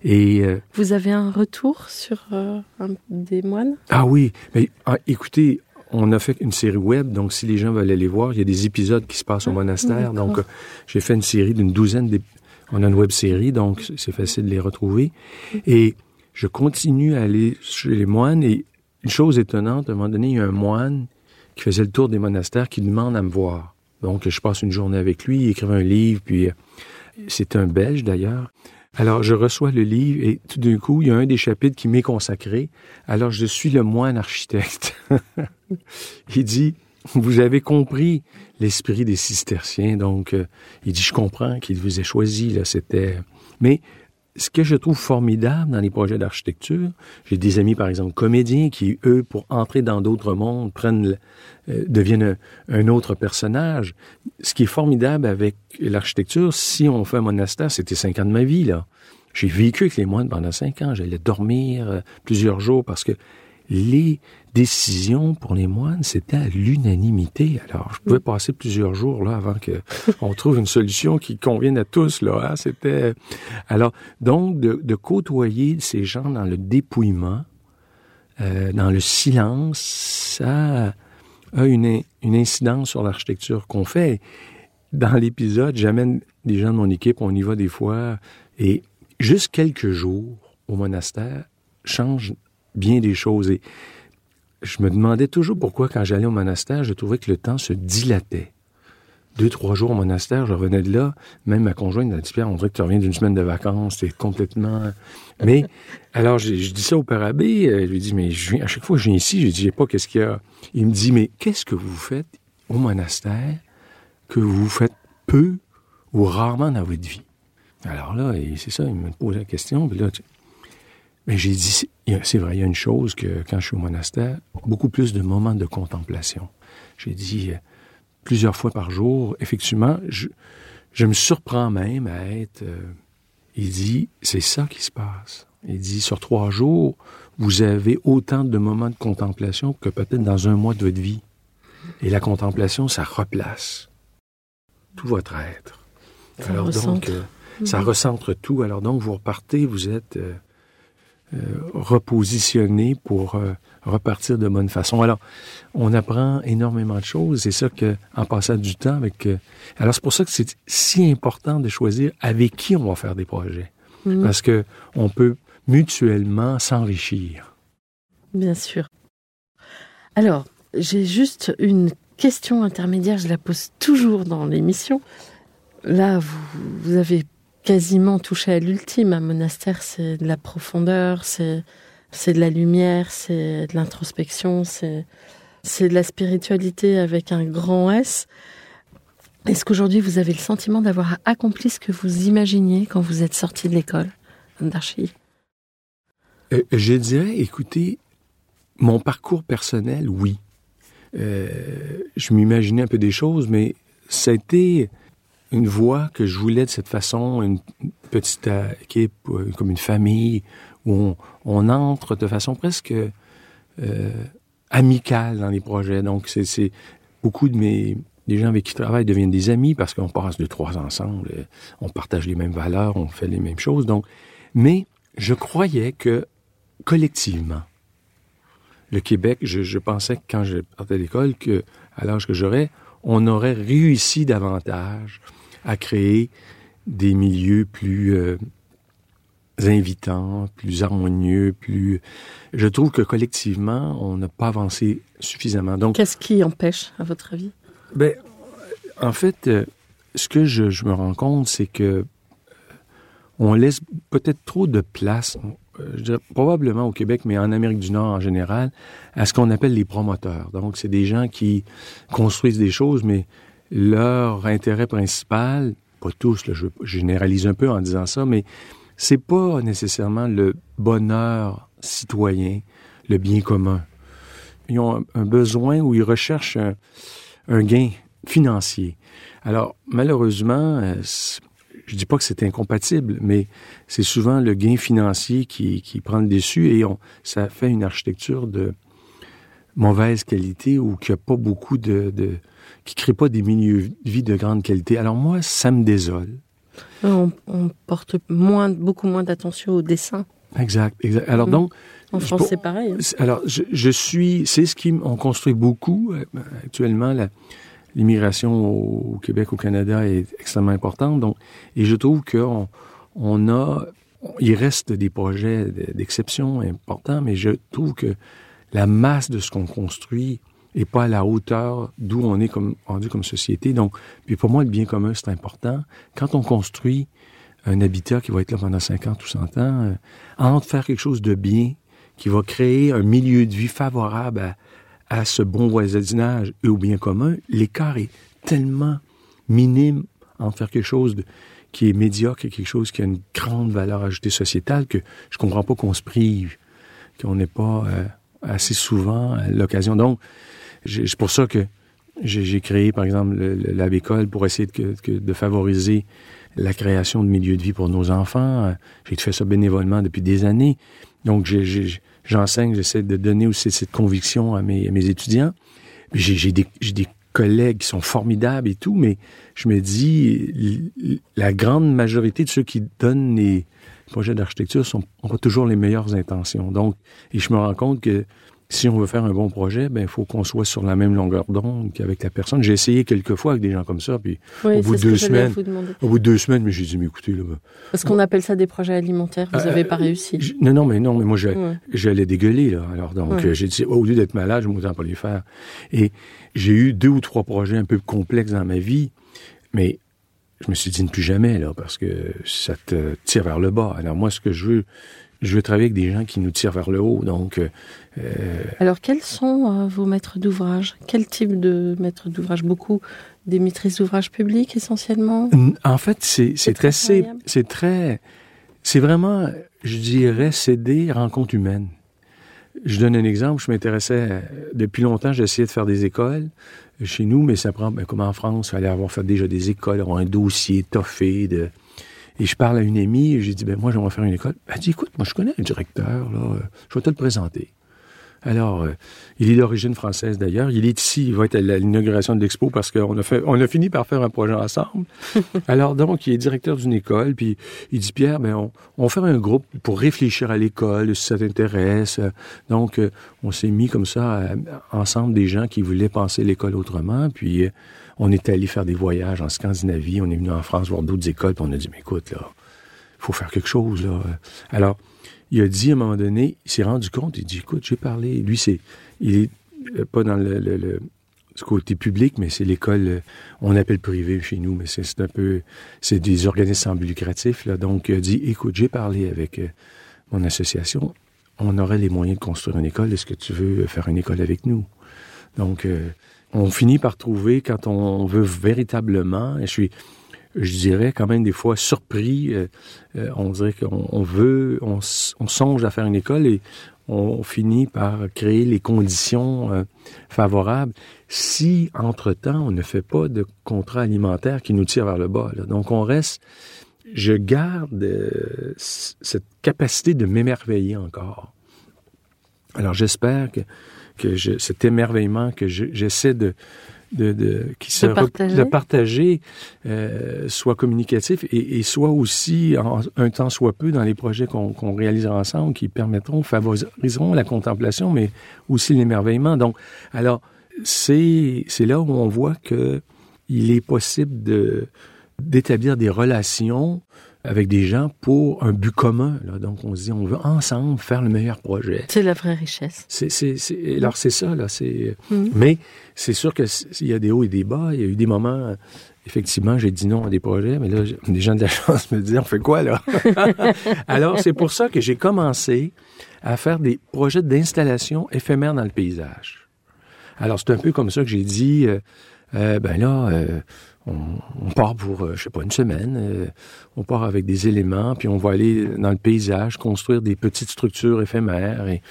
et euh, Vous avez un retour sur euh, un, des moines? Ah oui, mais ah, écoutez, on a fait une série web, donc si les gens veulent aller voir, il y a des épisodes qui se passent au monastère. Donc, euh, j'ai fait une série d'une douzaine de... On a une web série, donc c'est facile de les retrouver. Et je continue à aller chez les moines. Et une chose étonnante, à un moment donné, il y a un moine qui faisait le tour des monastères qui demande à me voir. Donc, je passe une journée avec lui, il écrivait un livre, puis c'est un Belge d'ailleurs. Alors, je reçois le livre et tout d'un coup, il y a un des chapitres qui m'est consacré. Alors, je suis le moine architecte. il dit, vous avez compris l'esprit des cisterciens. Donc, euh, il dit, je comprends qu'il vous ait choisi. Là, c'était. Mais ce que je trouve formidable dans les projets d'architecture, j'ai des amis, par exemple, comédiens qui, eux, pour entrer dans d'autres mondes, prennent, euh, deviennent un, un, autre personnage. Ce qui est formidable avec l'architecture, si on fait un monastère, c'était cinq ans de ma vie, là. J'ai vécu avec les moines pendant cinq ans. J'allais dormir euh, plusieurs jours parce que les décisions pour les moines, c'était à l'unanimité. Alors, je pouvais passer plusieurs jours là avant que on trouve une solution qui convienne à tous là. Hein? C'était alors donc de, de, côtoyer ces gens dans le dépouillement, euh, dans le silence, ça a une, une incidence sur l'architecture qu'on fait. Dans l'épisode, j'amène des gens de mon équipe, on y va des fois, et juste quelques jours au monastère change bien des choses. Et je me demandais toujours pourquoi, quand j'allais au monastère, je trouvais que le temps se dilatait. Deux, trois jours au monastère, je revenais de là, même ma conjointe m'a dit, Pierre, on dirait que tu reviens d'une semaine de vacances, t'es complètement... Mais, alors, je, je, dis ça au père abbé, je lui dis, mais je viens, à chaque fois que je viens ici, je dis, j'ai pas qu'est-ce qu'il y a. Il me dit, mais qu'est-ce que vous faites au monastère que vous faites peu ou rarement dans votre vie? Alors là, c'est ça, il me pose la question, puis là, tu... Mais j'ai dit, c'est vrai, il y a une chose que quand je suis au monastère, beaucoup plus de moments de contemplation. J'ai dit plusieurs fois par jour, effectivement, je, je me surprends même à être. Euh, il dit, c'est ça qui se passe. Il dit, sur trois jours, vous avez autant de moments de contemplation que peut-être dans un mois de votre vie. Et la contemplation, ça replace tout votre être. Ça Alors recentre. donc, euh, ça recentre tout. Alors donc, vous repartez, vous êtes. Euh, euh, repositionner pour euh, repartir de bonne façon. Alors, on apprend énormément de choses. C'est ça que, en passant du temps avec. Euh, alors, c'est pour ça que c'est si important de choisir avec qui on va faire des projets, mmh. parce que on peut mutuellement s'enrichir. Bien sûr. Alors, j'ai juste une question intermédiaire, je la pose toujours dans l'émission. Là, vous, vous avez quasiment touché à l'ultime. Un monastère, c'est de la profondeur, c'est c'est de la lumière, c'est de l'introspection, c'est c'est de la spiritualité avec un grand S. Est-ce qu'aujourd'hui vous avez le sentiment d'avoir accompli ce que vous imaginiez quand vous êtes sorti de l'école d'archi euh, Je dirais, écoutez, mon parcours personnel, oui. Euh, je m'imaginais un peu des choses, mais c'était une voie que je voulais de cette façon, une petite équipe, euh, comme une famille, où on, entre de façon presque euh, amicale dans les projets. Donc, c'est beaucoup de mes des gens avec qui je travaille deviennent des amis parce qu'on passe de trois ensemble, euh, on partage les mêmes valeurs, on fait les mêmes choses. Donc, mais je croyais que collectivement, le Québec, je, pensais que quand je partais de l'école, que à l'âge que j'aurais, on aurait réussi davantage à créer des milieux plus euh, invitants, plus harmonieux, plus. Je trouve que collectivement, on n'a pas avancé suffisamment. Donc, qu'est-ce qui empêche, à votre avis? Ben, en fait, euh, ce que je, je, me rends compte, c'est que euh, on laisse peut-être trop de place, je probablement au Québec, mais en Amérique du Nord en général, à ce qu'on appelle les promoteurs. Donc, c'est des gens qui construisent des choses, mais leur intérêt principal, pas tous, là, je généralise un peu en disant ça, mais c'est pas nécessairement le bonheur citoyen, le bien commun. Ils ont un, besoin où ils recherchent un, gain financier. Alors, malheureusement, euh, je dis pas que c'est incompatible, mais c'est souvent le gain financier qui, prend le dessus et ça fait une architecture de mauvaise qualité ou qui a pas beaucoup de qui crée pas des milieux de vie de grande qualité. Alors moi, ça me désole. On, porte moins, beaucoup moins d'attention au dessin. Exact, exact. Alors mm. donc, en France, c'est pareil. Hein. Alors, je, je suis, c'est ce qui on construit beaucoup euh, actuellement. L'immigration au, Québec, au Canada est extrêmement importante. Donc, et je trouve qu'on on a, il reste des projets d'exception importants, mais je trouve que la masse de ce qu'on construit et pas à la hauteur d'où on est comme, rendu comme société. Donc, puis pour moi, le bien commun, c'est important. Quand on construit un habitat qui va être là pendant 50 ou 100 ans, euh, entre faire quelque chose de bien, qui va créer un milieu de vie favorable à, ce bon voisinage et au bien commun, l'écart est tellement minime entre faire quelque chose de, qui est médiocre et quelque chose qui a une grande valeur ajoutée sociétale que je comprends pas qu'on se prive, qu'on n'ait pas euh, assez souvent l'occasion. Donc, c'est pour ça que j'ai créé, par exemple, l'Abécole pour essayer de, de, favoriser la création de milieux de vie pour nos enfants. J'ai fait ça bénévolement depuis des années. Donc, j'enseigne, j'essaie de donner aussi cette conviction à mes, mes étudiants. J'ai des, des collègues qui sont formidables et tout, mais je me dis, la grande majorité de ceux qui donnent les projets d'architecture sont pas toujours les meilleures intentions. Donc, et je me rends compte que si on veut faire un bon projet, ben il faut qu'on soit sur la même longueur d'onde qu'avec la personne. J'ai essayé quelques fois avec des gens comme ça, puis au bout de deux semaines, au bout de deux semaines, mais j'ai dit mais écoutez là. Parce qu'on appelle ça des projets alimentaires. Vous n'avez pas euh, réussi. non non mais non mais moi j'allais dégueuler là. Alors donc j'ai dit au lieu d'être malade, je m'autant pas les faire. Et j'ai eu deux ou trois projets un peu complexes dans ma vie, mais je me suis dit ne plus jamais là parce que ça te tire vers le bas. Alors moi ce que je veux je veux travailler avec des gens qui nous tirent vers le haut. Donc, euh, euh, Alors, quels sont euh, vos maîtres d'ouvrage? Quel type de maîtres d'ouvrage? Beaucoup des maîtrises d'ouvrage publics essentiellement? En fait, c'est très, c'est très, c'est vraiment, je dirais, céder rencontre humaine. Je donne un exemple. Je m'intéressais depuis longtemps. Essayé de faire des écoles chez nous, mais ça prend, ben, comme en France, il fallait avoir fait déjà des écoles, avoir un dossier toffé de et je parle à une amie, et j'ai dit, ben moi, j'aimerais faire une école. Elle dit, écoute, moi, je connais un directeur, là, euh, je vais te le présenter. Alors, euh, il est d'origine française d'ailleurs. Il est ici, il va être à l'inauguration de l'expo parce qu'on a fait, on a fini par faire un projet ensemble. Alors donc, il est directeur d'une école, puis il dit Pierre, ben on, on fait un groupe pour réfléchir à l'école, si ça t'intéresse. Donc, euh, on s'est mis comme ça ensemble des gens qui voulaient penser l'école autrement, puis on est allé faire des voyages en Scandinavie, on est venu en France voir d'autres écoles, puis on a dit, mais écoute, là, faut faire quelque chose, là. Alors, il a dit à un moment donné, il s'est rendu compte, il dit, écoute, j'ai parlé, lui, c'est, il est euh, pas dans le, ce côté public, mais c'est l'école, euh, on appelle privé chez nous, mais c'est un peu, c'est des organismes sans but lucratif. Là. Donc, il a dit, écoute, j'ai parlé avec euh, mon association, on aurait les moyens de construire une école, est-ce que tu veux faire une école avec nous? Donc, on finit par trouver, quand on veut véritablement, et je suis, je dirais quand même des fois surpris, euh, euh, on dirait qu'on on veut, on, on, songe à faire une école et on finit par créer les conditions euh, favorables si, entre-temps, on ne fait pas de contrat alimentaire qui nous tire vers le bas. Donc, on reste... Je garde euh, cette capacité de m'émerveiller encore. Alors, j'espère que, que je, cet émerveillement que j'essaie de, de, de, qui se partager, de partager euh, soit communicatif et, et, soit aussi en, un temps soit peu dans les projets qu'on qu réalisera ensemble qui permettront, favoriseront la contemplation, mais aussi l'émerveillement. Donc, alors, c'est là où on voit que il est possible de d'établir des relations avec des gens pour un but commun. Là. Donc, on se dit, on veut ensemble faire le meilleur projet. C'est la vraie richesse. C'est, c'est, c'est, alors, c'est ça, là. C'est, mm. Mais c'est sûr qu'il y a des hauts et des bas. Il y a eu des moments, effectivement, j'ai dit non à des projets, mais là, les gens de la chance me disaient, on fait quoi, là? alors, c'est pour ça que j'ai commencé à faire des projets d'installation éphémère dans le paysage. Alors, c'est un peu comme ça que j'ai dit, euh, euh, ben là, euh, on, on, part pour, euh, je sais pas, une semaine. Euh, on part avec des éléments, puis on va aller dans le paysage, construire des petites structures éphémères. Et,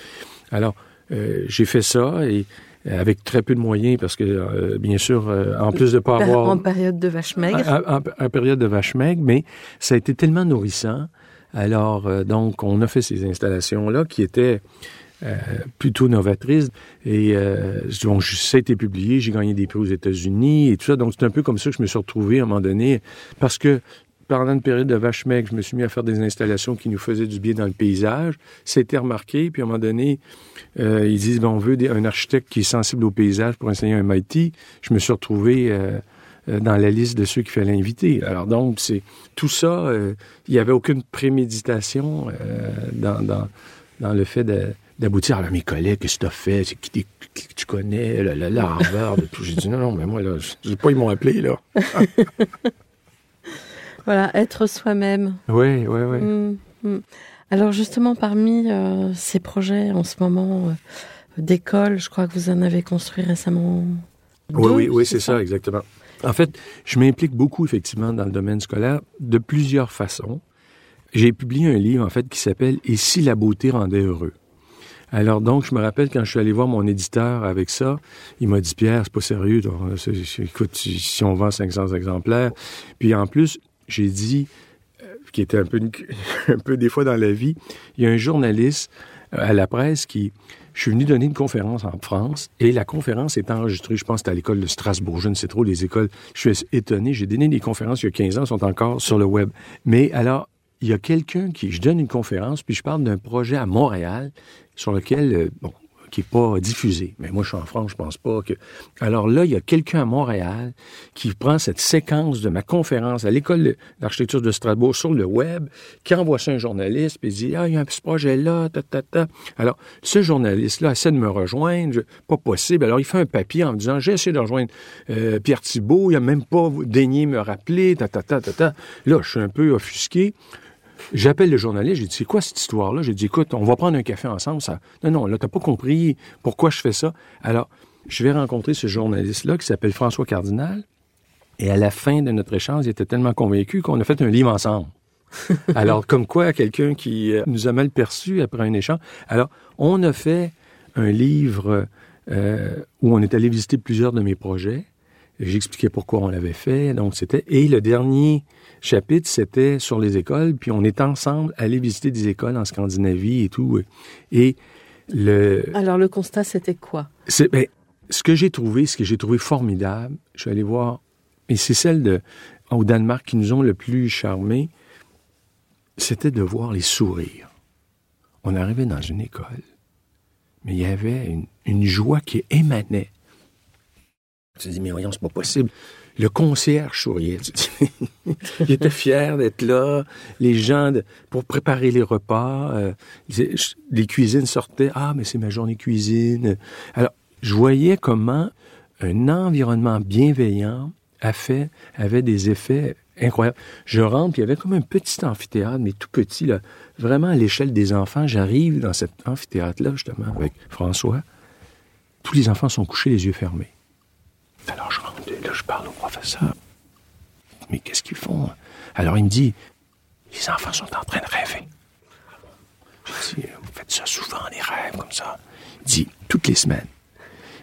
alors, euh, j'ai fait ça et avec très peu de moyens parce que, euh, bien sûr, en plus de pas avoir... En période de vache maigre. En, en, en, période de vache maigre, mais ça a été tellement nourrissant. Alors, donc, on a fait ces installations-là qui étaient euh, plutôt novatrice. Et euh, donc, ça a été publié, j'ai gagné des prix aux États-Unis et tout ça. Donc, c'est un peu comme ça que je me suis retrouvé à un moment donné, parce que pendant une période de vache maigre, je me suis mis à faire des installations qui nous faisaient du bien dans le paysage. C'était remarqué, puis à un moment donné, euh, ils disent, ben, on veut des, un architecte qui est sensible au paysage pour enseigner un MIT. Je me suis retrouvé euh, dans la liste de ceux qu'il fallait inviter. Alors donc, c'est tout ça, euh, il n'y avait aucune préméditation euh, dans, dans, dans le fait de d'aboutir à mes collègues, qu'est-ce que tu as fait, c'est qui, qui, qui, tu connais, le, le, le Harvard. J'ai dit non, non, mais moi, là, je sais pas, ils m'ont appelé, là. voilà, être soi-même. Oui, oui, oui. Mmh, mmh. Alors justement, parmi euh, ces projets en ce moment euh, d'école, je crois que vous en avez construit récemment. Oui, deux, oui, oui, c'est ça, ça, exactement. En fait, je m'implique beaucoup, effectivement, dans le domaine scolaire de plusieurs façons. J'ai publié un livre, en fait, qui s'appelle Et si la beauté rendait heureux? Alors donc, je me rappelle quand je suis allé voir mon éditeur avec ça, il m'a dit Pierre, c'est pas sérieux. Donc, écoute, si on vend 500 exemplaires, puis en plus, j'ai dit, euh, qui était un peu, un peu des fois dans la vie, il y a un journaliste euh, à la presse qui, je suis venu donner une conférence en France et la conférence est enregistrée, je pense, à l'école de Strasbourg, je ne sais trop les écoles. Je suis étonné, j'ai donné des conférences il y a 15 ans, sont encore sur le web. Mais alors, il y a quelqu'un qui, je donne une conférence, puis je parle d'un projet à Montréal sur lequel, euh, bon, qui n'est pas diffusé. Mais moi, je suis en France, je pense pas que... Alors là, il y a quelqu'un à Montréal qui prend cette séquence de ma conférence à l'école d'architecture de Strasbourg sur le web, qui envoie ça à un journaliste, puis il dit, ah, il y a un ce projet-là, ta, ta, ta. Alors, ce journaliste-là essaie de me rejoindre, pas possible. Alors, il fait un papier en me disant, j'ai essayé de rejoindre euh, Pierre Thibault, il a même pas daigné me rappeler, ta, ta, ta, ta, ta. Là, je suis un peu offusqué. J'appelle le journaliste, j'ai dit, c'est quoi cette histoire-là? J'ai dit, écoute, on va prendre un café ensemble. Ça... Non, non, là, t'as pas compris pourquoi je fais ça. Alors, je vais rencontrer ce journaliste-là qui s'appelle François Cardinal. Et à la fin de notre échange, il était tellement convaincu qu'on a fait un livre ensemble. Alors, comme quoi, quelqu'un qui euh, nous a mal perçus après un échange. Alors, on a fait un livre euh, où on est allé visiter plusieurs de mes projets. J'expliquais pourquoi on l'avait fait. Donc, c'était. Et le dernier chapitre, c'était sur les écoles. Puis on est ensemble allé visiter des écoles en Scandinavie et tout. Et le. Alors, le constat, c'était quoi? C'est, ben, ce que j'ai trouvé, ce que j'ai trouvé formidable, je suis allé voir, et c'est celle de, au Danemark qui nous ont le plus charmé, c'était de voir les sourires. On arrivait dans une école, mais il y avait une, une joie qui émanait tu te dis, mais voyons, c'est pas possible. Le concierge souriait. il était fier d'être là. Les gens, pour préparer les repas, euh, les cuisines sortaient. Ah, mais c'est ma journée cuisine. Alors, je voyais comment un environnement bienveillant a fait, avait des effets incroyables. Je rentre, puis il y avait comme un petit amphithéâtre, mais tout petit, là, vraiment à l'échelle des enfants. J'arrive dans cet amphithéâtre-là, justement, avec François. Tous les enfants sont couchés, les yeux fermés. Alors je là, je parle au professeur. Mais qu'est-ce qu'ils font? Alors il me dit, les enfants sont en train de rêver. Dis, vous faites ça souvent, les rêves comme ça. Il dit, toutes les semaines.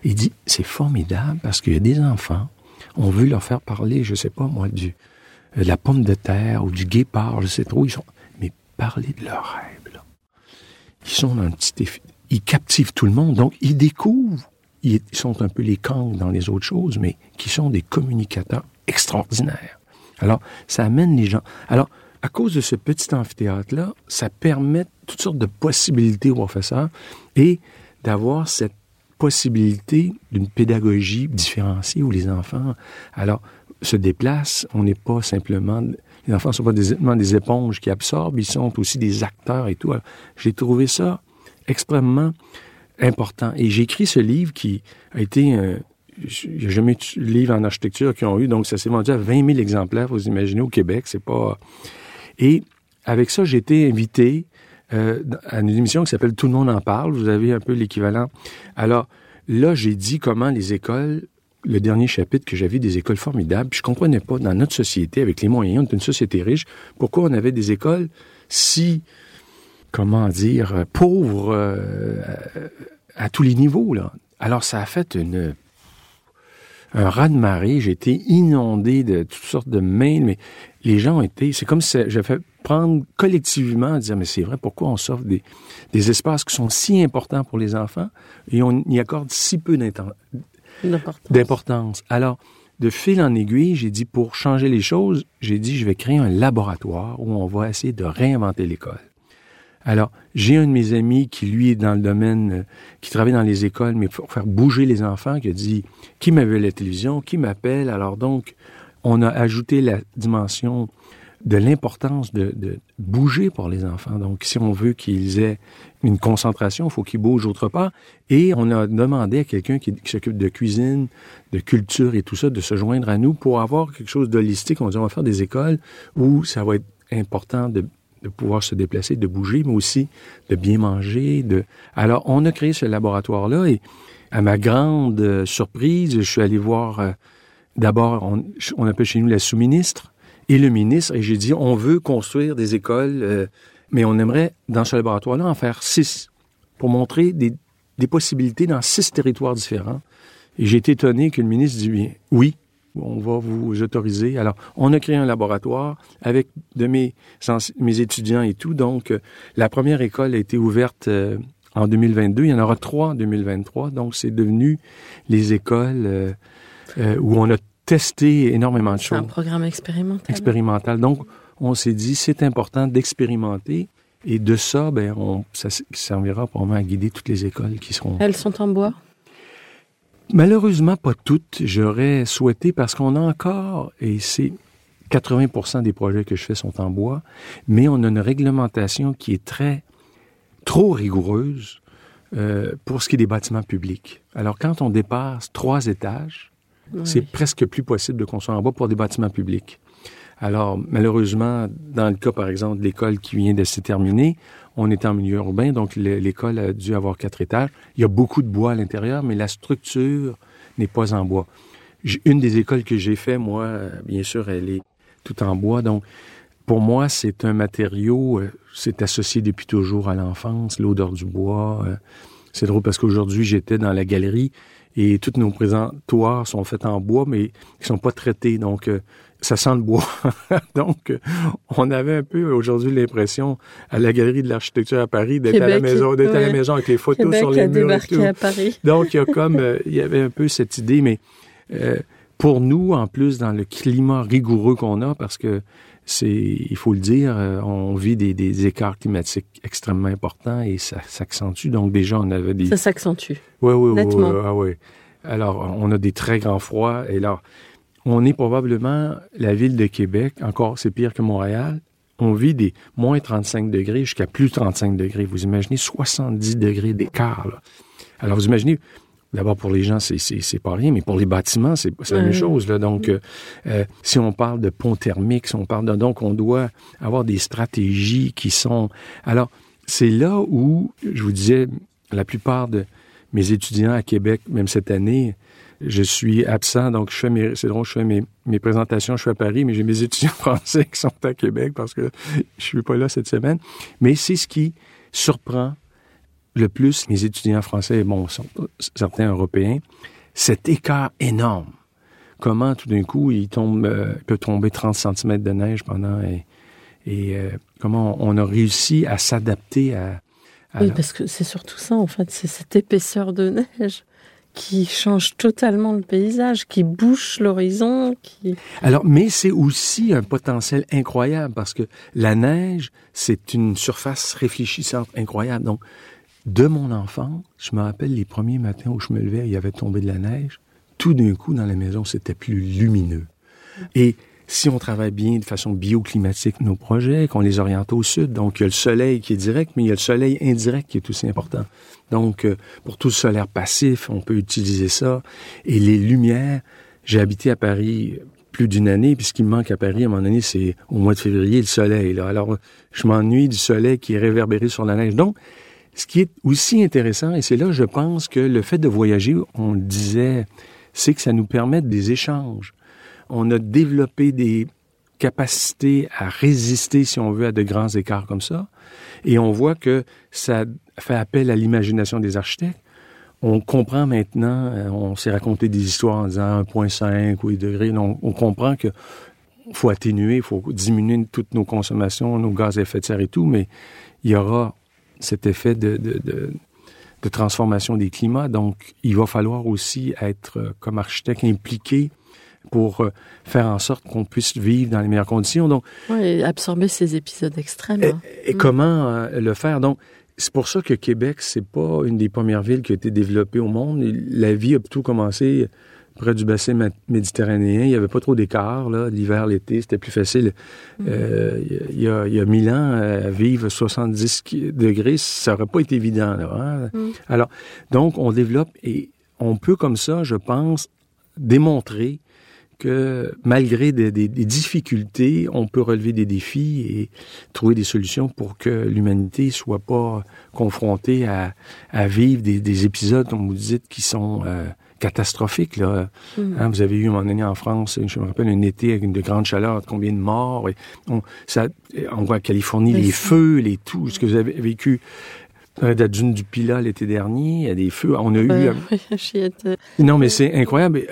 Il dit, c'est formidable parce qu'il y a des enfants, on veut leur faire parler, je sais pas moi, du, de la pomme de terre ou du guépard, je sais trop, ils mais parler de leurs rêves, là. Ils sont dans un petit ils captivent tout le monde, donc ils découvrent, ils sont un peu les kangs dans les autres choses, mais qui sont des communicateurs extraordinaires. Alors, ça amène les gens. Alors, à cause de ce petit amphithéâtre-là, ça permet toutes sortes de possibilités aux professeurs et d'avoir cette possibilité d'une pédagogie différenciée où les enfants, alors, se déplacent. On n'est pas simplement, les enfants ne sont pas des, des éponges qui absorbent, ils sont aussi des acteurs et tout. J'ai trouvé ça extrêmement important. Et j'ai écrit ce livre qui a été un, il n'y a jamais de livre en architecture qui ont eu, donc ça s'est vendu à 20 000 exemplaires, vous imaginez, au Québec, c'est pas... Et avec ça, j'ai été invité euh, à une émission qui s'appelle Tout le monde en parle. Vous avez un peu l'équivalent. Alors là, j'ai dit comment les écoles, le dernier chapitre que j'avais des écoles formidables, puis je comprenais pas dans notre société, avec les moyens, on est une société riche, pourquoi on avait des écoles si, comment dire, pauvres euh, à tous les niveaux là. Alors ça a fait une un raz de marée. J'ai été inondé de toutes sortes de mails, mais les gens ont été, c'est comme si j'ai fait prendre collectivement à dire, mais c'est vrai, pourquoi on s'offre des, des espaces qui sont si importants pour les enfants et on y accorde si peu d'importance? Alors, de fil en aiguille, j'ai dit, pour changer les choses, j'ai dit, je vais créer un laboratoire où on va essayer de réinventer l'école. Alors, j'ai un de mes amis qui, lui, est dans le domaine, euh, qui travaille dans les écoles, mais pour faire bouger les enfants, qui a dit, qui m'avait la télévision, qui m'appelle. Alors donc, on a ajouté la dimension de l'importance de, bouger pour les enfants. Donc, si on veut qu'ils aient une concentration, il faut qu'ils bougent autre part. Et on a demandé à quelqu'un qui, qui s'occupe de cuisine, de culture et tout ça, de se joindre à nous pour avoir quelque chose d'holistique. On dit, on va faire des écoles où ça va être important de de pouvoir se déplacer, de bouger, mais aussi de bien manger. Alors, on a créé ce laboratoire-là et à ma grande euh, surprise, je suis allé voir euh, d'abord, on, appelle chez nous la sous-ministre et le ministre, et j'ai dit, on veut construire des écoles, euh, mais on aimerait, dans ce laboratoire-là, en faire six pour montrer des, des possibilités dans six territoires différents. Et j'ai été étonné que le ministre dit oui, on va vous autoriser. Alors, on a créé un laboratoire avec de mes, mes étudiants et tout. Donc, euh, la première école a été ouverte euh, en 2022. Il y en aura trois en 2023. Donc, c'est devenu les écoles euh, où on a testé énormément de choses. Un programme expérimental. Expérimental. Donc, on s'est dit, c'est important d'expérimenter. Et de ça, ben, on, ça servira probablement à guider toutes les écoles qui seront. Elles sont en bois? Malheureusement, pas toutes. J'aurais souhaité parce qu'on a encore, et c'est 80% des projets que je fais sont en bois, mais on a une réglementation qui est très, trop rigoureuse euh, pour ce qui est des bâtiments publics. Alors, quand on dépasse trois étages, c'est presque plus possible de construire en bois pour des bâtiments publics. Alors, malheureusement, dans le cas, par exemple, de l'école qui vient de se terminer, on est en milieu urbain, donc l'école a dû avoir quatre étages. Il y a beaucoup de bois à l'intérieur, mais la structure n'est pas en bois. Une des écoles que j'ai fait, moi, bien sûr, elle est tout en bois. Donc, pour moi, c'est un matériau, euh, c'est associé depuis toujours à l'enfance, l'odeur du bois. Euh. C'est drôle parce qu'aujourd'hui, j'étais dans la galerie et tous nos présentoirs sont faits en bois, mais ils sont pas traités. Donc, euh, ça sent le bois. Donc, on avait un peu aujourd'hui l'impression à la galerie de l'architecture à Paris d'être à la maison, d'être à la maison avec les photos sur les murs. Et à Paris. Donc, il y a comme, euh, il y avait un peu cette idée, mais euh, pour nous, en plus, dans le climat rigoureux qu'on a, parce que c'est, il faut le dire, euh, on vit des, des, écarts climatiques extrêmement importants et ça s'accentue. Donc, déjà, on avait des... Ça s'accentue. Oui, oui, oui. Ah, oui. Alors, on a des très grands froids. Et là, on est probablement la ville de Québec, encore c'est pire que Montréal, on vit des moins 35 degrés jusqu'à plus 35 degrés. Vous imaginez 70 degrés d'écart. Alors vous imaginez, D'abord, pour les gens, c'est pas rien, mais pour les bâtiments, c'est la même chose. Là. Donc, euh, euh, si on parle de pont thermique, si on parle de... Donc, on doit avoir des stratégies qui sont... Alors, c'est là où, je vous disais, la plupart de mes étudiants à Québec, même cette année, je suis absent, donc je fais mes, c'est drôle, je fais mes, mes présentations, je suis à Paris, mais j'ai mes étudiants français qui sont à Québec parce que je suis pas là cette semaine. Mais c'est ce qui surprend le plus mes étudiants français, bon, certains européens, cet écart énorme. Comment tout d'un coup il tombe, euh, peut tomber 30 cm de neige pendant et, et euh, comment on a réussi à s'adapter à, oui, parce que c'est surtout ça en fait, c'est cette épaisseur de neige qui change totalement le paysage, qui bouche l'horizon, qui... Alors, mais c'est aussi un potentiel incroyable parce que la neige, c'est une surface réfléchissante incroyable. Donc, de mon enfant, je me rappelle les premiers matins où je me levais, il y avait tombé de la neige. Tout d'un coup, dans la maison, c'était plus lumineux. Et si on travaille bien de façon bioclimatique nos projets, qu'on les oriente au sud, donc il y a le soleil qui est direct, mais il y a le soleil indirect qui est aussi important. Donc, euh, pour tout le solaire passif, on peut utiliser ça. Et les lumières, j'ai habité à Paris plus d'une année, puis ce qui me manque à Paris, à un moment donné, c'est au mois de février, le soleil. Là. Alors, je m'ennuie du soleil qui est réverbéré sur la neige. Donc, ce qui est aussi intéressant, et c'est là, je pense que le fait de voyager, on le disait, c'est que ça nous permet des échanges. On a développé des capacités à résister, si on veut, à de grands écarts comme ça. Et on voit que ça fait appel à l'imagination des architectes. On comprend maintenant, euh, on s'est raconté des histoires en disant 1,5 ou 8 degrés. On, comprend que faut atténuer, il faut diminuer toutes nos consommations, nos gaz à effet de serre et tout, mais il y aura cet effet de, de, transformation des climats. Donc, il va falloir aussi être, euh, comme architecte, impliqué pour euh, faire en sorte qu'on puisse vivre dans les meilleures conditions. Donc, et absorber ces épisodes extrêmes. Et, hein. et mm. comment euh, le faire? Donc, c'est pour ça que Québec, c'est pas une des premières villes qui a été développée au monde. La vie a plutôt commencé près du bassin méditerranéen. Il n'y avait pas trop d'écart. L'hiver, l'été, c'était plus facile. Mm-hmm. Euh, il, y a, il y a mille ans, euh, vivre 70 degrés, ça n'aurait pas été évident. Là, hein? mm. Alors, donc, on développe et on peut comme ça, je pense, démontrer que malgré des, des, des, difficultés, on peut relever des défis et trouver des solutions pour que l'humanité soit pas confrontée à, à vivre des, des, épisodes, comme vous dites, qui sont euh, catastrophique. Là. Mm. Hein, vous avez eu un moment donné en France, je me rappelle, un été avec une de grande chaleur, combien de morts. Et on, ça, on voit en Californie les feux, les tout, ce que vous avez vécu dune du Pilat l'été dernier, il y a des feux. On a eu. Euh, non, mais c'est incroyable.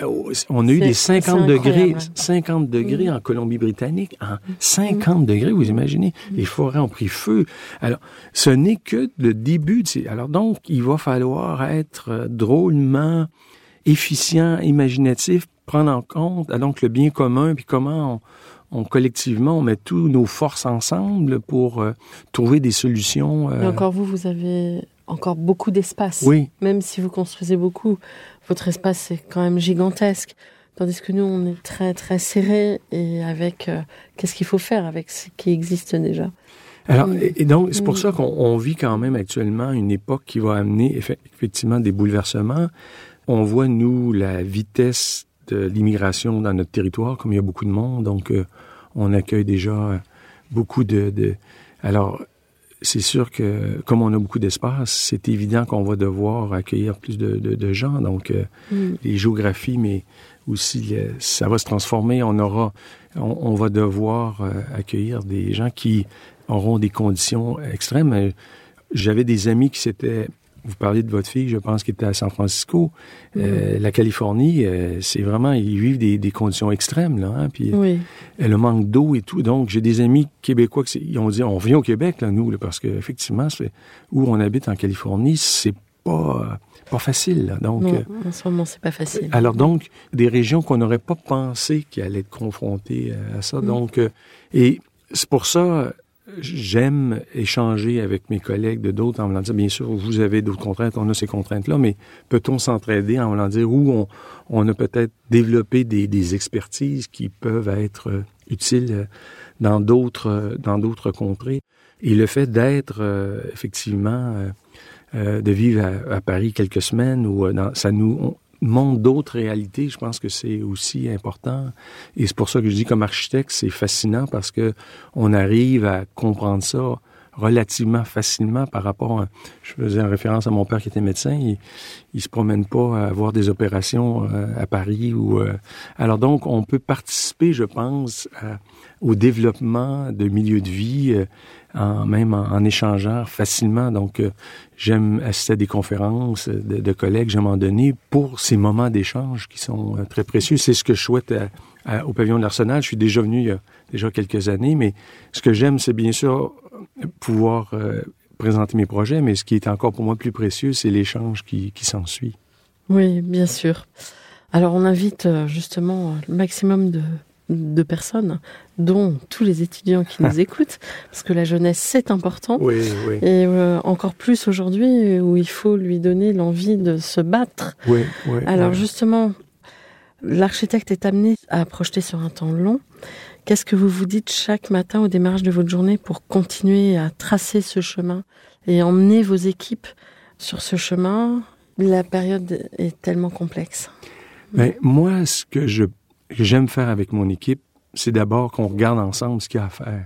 On a eu des 50 degrés, 50 degrés en Colombie-Britannique. En 50 mm. degrés, vous imaginez? Les forêts ont pris feu. Alors, ce n'est que le début. De... Alors, donc, il va falloir être euh, drôlement efficient, imaginatif, prendre en compte donc le bien commun, puis comment on, collectivement on met tous nos forces ensemble pour euh, trouver des solutions. Euh... encore vous, vous avez encore beaucoup d'espace. Oui. Même si vous construisez beaucoup, votre espace est quand même gigantesque. Tandis que nous, on est très très serré et avec euh, qu'est-ce qu'il faut faire avec ce qui existe déjà? Alors, et donc, c'est pour mm. ça qu'on vit quand même actuellement une époque qui va amener effectivement des bouleversements on voit, nous, la vitesse de l'immigration dans notre territoire, comme il y a beaucoup de monde, donc euh, on accueille déjà euh, beaucoup de... de... Alors, c'est sûr que comme on a beaucoup d'espace, c'est évident qu'on va devoir accueillir plus de, de, de gens. Donc, euh, mm. les géographies, mais aussi, ça va se transformer. On aura, on, on va devoir accueillir des gens qui auront des conditions extrêmes. J'avais des amis qui s'étaient vous parlez de votre fille, je pense, qui était à San Francisco. Euh, la Californie, euh, c'est vraiment, ils vivent des, des conditions extrêmes, là. Hein, puis oui. euh, le manque d'eau et tout. Donc, j'ai des amis québécois qui ont dit, on vient au Québec, là, nous, là, parce que effectivement, où on habite en Californie, c'est pas pas facile. Là. Donc, non, en ce moment, c'est pas facile. Alors donc, des régions qu'on n'aurait pas pensé qui allaient être confrontées à ça. Mm. Donc, et c'est pour ça j'aime échanger avec mes collègues de d'autres en voulant dire, bien sûr, vous avez d'autres contraintes, on a ces contraintes-là, mais peut-on s'entraider en voulant dire où on, on a peut-être développé des, des, expertises qui peuvent être euh, utiles euh, dans d'autres, euh, dans d'autres contrées? Et le fait d'être effectivement euh, de vivre à, Paris quelques semaines ou dans, ça nous montre d'autres réalités. Je pense que c'est aussi important. Et c'est pour ça que je dis comme architecte, c'est fascinant parce que on arrive à comprendre ça relativement facilement par rapport à, je faisais en référence à mon père qui était médecin, il, il se promène pas à avoir des opérations euh, à Paris ou euh, alors donc on peut participer, je pense, au développement de milieux de vie euh, même en, échangeant facilement. Donc j'aime assister à des conférences de, collègues, j'aime en donner pour ces moments d'échange qui sont très précieux. C'est ce que je souhaite au pavillon de l'Arsenal. Je suis déjà venu il y a déjà quelques années, mais ce que j'aime, c'est bien sûr pouvoir euh, présenter mes projets, mais ce qui est encore pour moi plus précieux, c'est l'échange qui, s'ensuit. Oui, bien sûr. Alors on invite euh, justement le maximum de, de personnes, dont tous les étudiants qui nous écoutent, parce que la jeunesse, c'est important. Oui, oui. Et euh, encore plus aujourd'hui, où il faut lui donner l'envie de se battre. Oui. Alors justement, l'architecte est amené à projeter sur un temps long. Qu'est-ce que vous vous dites chaque matin au démarrage de votre journée pour continuer à tracer ce chemin et emmener vos équipes sur ce chemin? La période est tellement complexe. Mais moi, ce que je j'aime faire avec mon équipe, c'est d'abord qu'on regarde ensemble ce qu'il y a à faire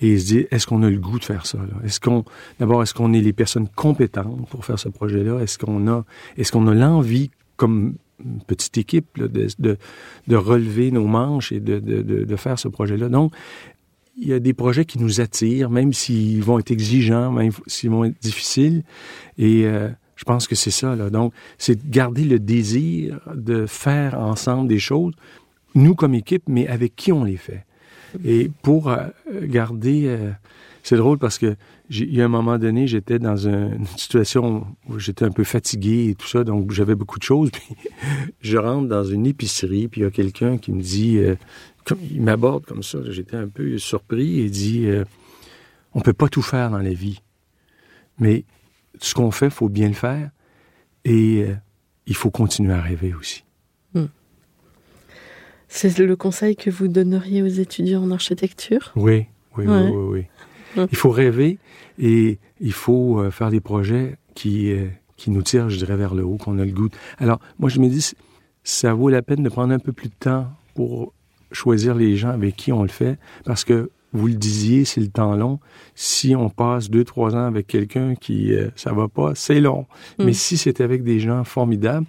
et se dire est-ce qu'on a le goût de faire ça Est-ce qu'on d'abord est-ce qu'on est les personnes compétentes pour faire ce projet-là? Est-ce qu'on a est-ce qu'on a l'envie comme petite équipe de, de, de, relever nos manches et de, de faire ce projet-là? Donc, il y a des projets qui nous attirent, même s'ils vont être exigeants, même s'ils vont être difficiles. Et euh, je pense que c'est ça. Là. Donc, c'est de garder le désir de faire ensemble des choses, nous comme équipe, mais avec qui on les fait. Et pour euh, garder... Euh, c'est drôle parce que il y a un moment donné, j'étais dans une situation où j'étais un peu fatigué et tout ça, donc j'avais beaucoup de choses. Puis je rentre dans une épicerie, puis il y a quelqu'un qui me dit, euh, il m'aborde comme ça, j'étais un peu surpris et dit, euh, on peut pas tout faire dans la vie, mais ce qu'on fait, faut bien le faire et euh, il faut continuer à rêver aussi. Hmm. C'est le conseil que vous donneriez aux étudiants en architecture? Oui, oui, oui, oui, oui. Il faut rêver et il faut euh, faire des projets qui, euh, qui nous tirent, je dirais, vers le haut, qu'on a le goût. Alors, moi, je me dis, ça vaut la peine de prendre un peu plus de temps pour choisir les gens avec qui on le fait, parce que vous le disiez, c'est le temps long. Si on passe deux, trois ans avec quelqu'un qui euh, ça va pas, c'est long. Mm. Mais si c'est avec des gens formidables,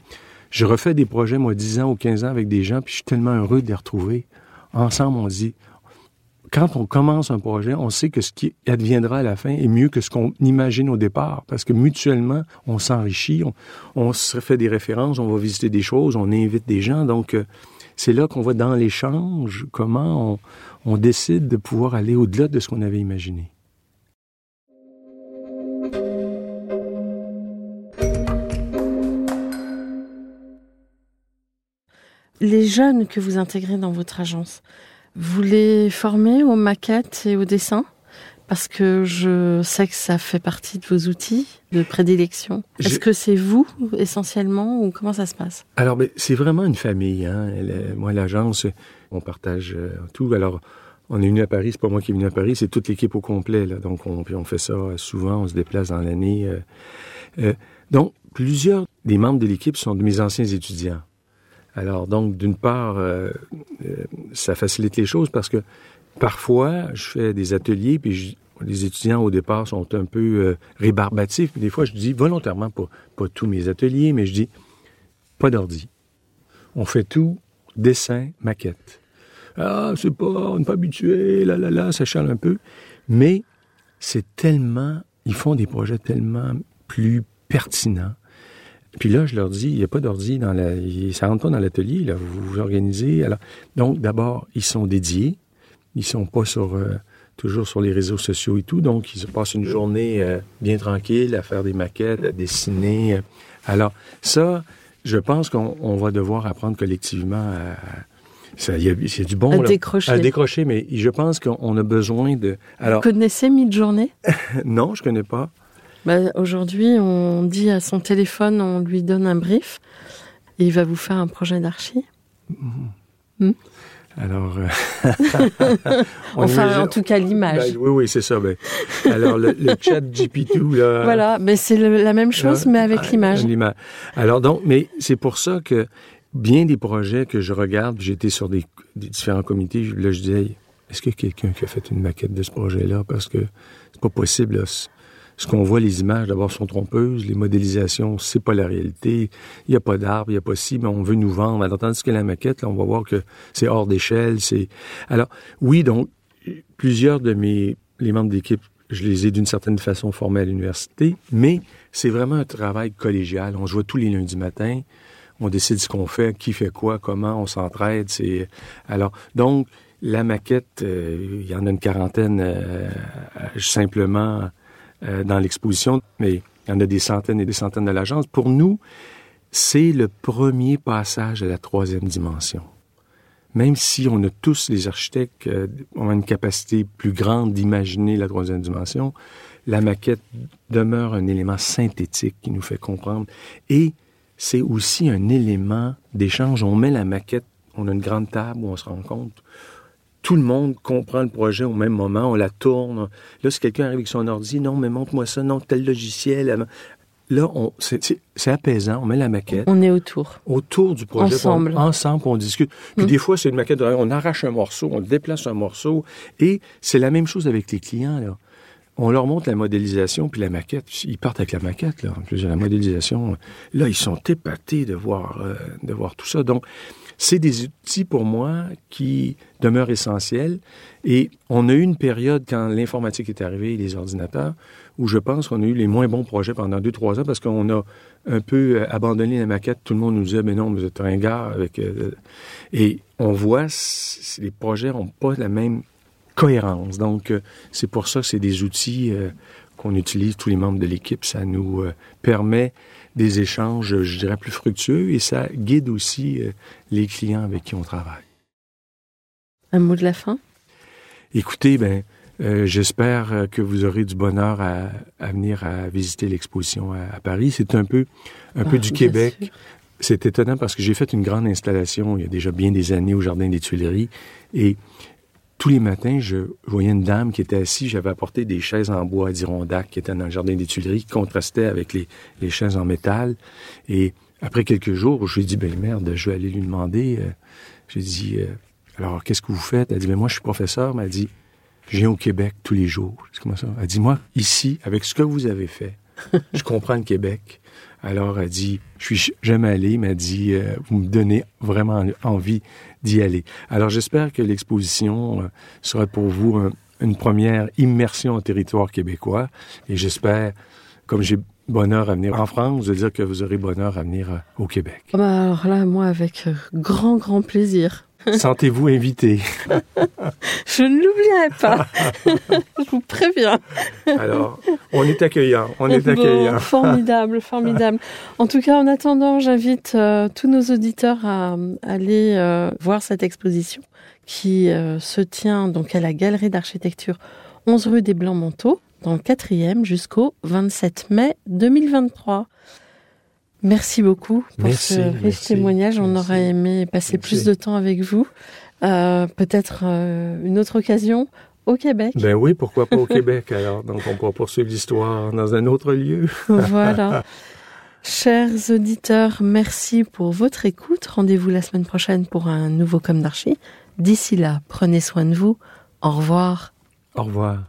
je refais des projets, moi, dix ans ou quinze ans avec des gens, puis je suis tellement heureux de les retrouver. Ensemble, on dit, quand on commence un projet, on sait que ce qui adviendra à la fin est mieux que ce qu'on imagine au départ, parce que mutuellement, on s'enrichit, on, se fait des références, on va visiter des choses, on invite des gens. Donc, euh, c'est là qu'on voit dans l'échange comment on, décide de pouvoir aller au-delà de ce qu'on avait imaginé. Les jeunes que vous intégrez dans votre agence, vous les formez aux maquettes et au dessin parce que je sais que ça fait partie de vos outils de prédilection. Est-ce que c'est vous essentiellement ou comment ça se passe? Alors, ben, c'est vraiment une famille. Hein. moi, l'agence, on partage euh, tout. Alors, on est venu à Paris, c'est pas moi qui est venu à Paris, c'est toute l'équipe au complet. Là. Donc, on, on fait ça souvent, on se déplace dans l'année. Euh, euh, donc, plusieurs des membres de l'équipe sont de mes anciens étudiants. Alors donc, d'une part, euh, euh, ça facilite les choses parce que parfois, je fais des ateliers, puis les étudiants au départ sont un peu euh, rébarbatifs. Puis des fois, je dis volontairement, pas, tous mes ateliers, mais je dis pas d'ordi. On fait tout, dessin, maquette. Ah, c'est pas, on n'est pas habitué, là, là, là, ça chale un peu. Mais c'est tellement, ils font des projets tellement plus pertinents puis là, je leur dis, il n'y a pas d'ordi dans la, ça rentre pas dans l'atelier, là, vous vous organisez. Alors, donc, d'abord, ils sont dédiés. Ils sont pas sur, euh, toujours sur les réseaux sociaux et tout. Donc, ils se passent une journée euh, bien tranquille à faire des maquettes, à dessiner. Alors, ça, je pense qu'on va devoir apprendre collectivement à, a du bon à décrocher. À décrocher, mais je pense qu'on a besoin de. Alors, Vous connaissez Midjourney Non, je connais pas. Bah, Aujourd'hui, on dit à son téléphone, on lui donne un brief, et il va vous faire un projet d'archi. Hmm? Alors, euh, on Enfin, imagine- en tout cas, l'image. Ben, oui, oui, c'est ça. Ben, alors, le, le chat GP2, là. Voilà, mais c'est la même chose, mais avec Ah, l'image. l'ima- Alors donc, mais c'est pour ça que bien des projets que je regarde, j'étais sur des, des différents comités, je- là je disais, est-ce qu'il y a quelqu'un qui a fait une maquette de ce projet-là? Parce que c'est pas possible. là. Ce- qu'on voit, les images, d'abord, sont trompeuses. Les modélisations, c'est pas la réalité. Il n'y a pas d'arbre, il n'y a pas ci, mais on veut nous vendre. Alors, tandis que la maquette, là, on va voir que c'est hors d'échelle. C'est Alors, oui, donc, plusieurs de mes les membres d'équipe, je les ai d'une certaine façon formés à l'université, mais c'est vraiment un travail collégial. On se voit tous les lundis matins, on décide ce qu'on fait, qui fait quoi, comment, on s'entraide. C'est alors donc la maquette, euh, il y en a une quarantaine euh, euh, simplement euh, dans l'exposition, mais il y en a des centaines et des centaines de l'agence. Pour nous, c'est le premier passage à la troisième dimension même si on a tous, les architectes, euh, ont une capacité plus grande d'imaginer la troisième dimension, la maquette demeure un élément synthétique qui nous fait comprendre. Et c'est aussi un élément d'échange. On met la maquette, on a une grande table où on se rencontre. Tout le monde comprend le projet au même moment, on la tourne. Là, si quelqu'un arrive avec son ordi, non, mais montre-moi ça, non, tel logiciel. Là, on, c'est, apaisant, on met la maquette On est autour. autour du projet. Ensemble. on- ensemble, on discute. Puis Mm. des fois, c'est une maquette, de- on arrache un morceau, on déplace un morceau. Et c'est la même chose avec les clients, là. On leur montre la modélisation, puis la maquette. Ils partent avec la maquette, là. En plus, la modélisation. Là, ils sont épatés de voir, euh, de voir tout ça. Donc, c'est des outils pour moi qui demeurent essentiels. Et on a eu une période quand l'informatique est arrivée, les ordinateurs, où je pense qu'on a eu les moins bons projets pendant deux, trois ans parce qu'on a un peu euh, abandonné la maquette. Tout le monde nous disait, mais non, vous êtes ringard avec. euh, et on voit, c- les projets n'ont pas la même cohérence. Donc, euh, c'est pour ça que c'est des outils qu'on utilise, tous les membres de l'équipe. Ça nous permet des échanges, je dirais, plus fructueux et ça guide aussi euh, les clients avec qui on travaille. Un mot de la fin? Écoutez, ben, euh, j'espère euh, que vous aurez du bonheur à, à venir à visiter l'exposition à, à Paris. C'est un peu, un peu Ah, du Québec. sûr. C'est étonnant parce que j'ai fait une grande installation il y a déjà bien des années au Jardin des Tuileries et tous les matins, je voyais une dame qui était assise. J'avais apporté des chaises en bois Adirondack qui étaient dans le Jardin des Tuileries, qui contrastaient avec les, les chaises en métal. Et après quelques jours, je lui ai dit, ben merde, je vais aller lui demander. euh, j'ai dit, euh, alors qu'est-ce que vous faites? Elle dit, ben moi, je suis professeur. Mais elle dit, je viens au Québec tous les jours. C'est comment ça? Elle dit, moi, ici, avec ce que vous avez fait, je comprends le Québec. Alors, elle dit, je suis jamais allé, mais elle dit, euh, vous me donnez vraiment envie d'y aller. Alors, j'espère que l'exposition euh, sera pour vous un- une première immersion au territoire québécois. Et j'espère, comme j'ai bonheur à venir en France, de dire que vous aurez bonheur à venir euh, au Québec. Bah alors là, moi, avec euh, grand, grand plaisir. Sentez-vous invité. Je ne l'oublierai pas. Je vous préviens. Alors, on est accueillant, on est Bon, accueillant. formidable, formidable. En tout cas, en attendant, j'invite euh, tous nos auditeurs à, aller euh, voir cette exposition qui euh, se tient donc à la Galerie d'architecture 11 rue des Blancs-Manteaux, dans le 4e jusqu'au 27 mai 2023. Merci beaucoup pour Merci, ce riche merci, témoignage. On merci. aurait aimé passer plus de temps avec vous. Euh, Peut-être euh, une autre occasion au Québec. Ben oui, pourquoi pas au Québec alors? Donc, on pourra poursuivre l'histoire dans un autre lieu. Voilà. Chers auditeurs, merci pour votre écoute. Rendez-vous la semaine prochaine pour un nouveau Comme d'Archie. D'ici là, prenez soin de vous. Au revoir. Au revoir.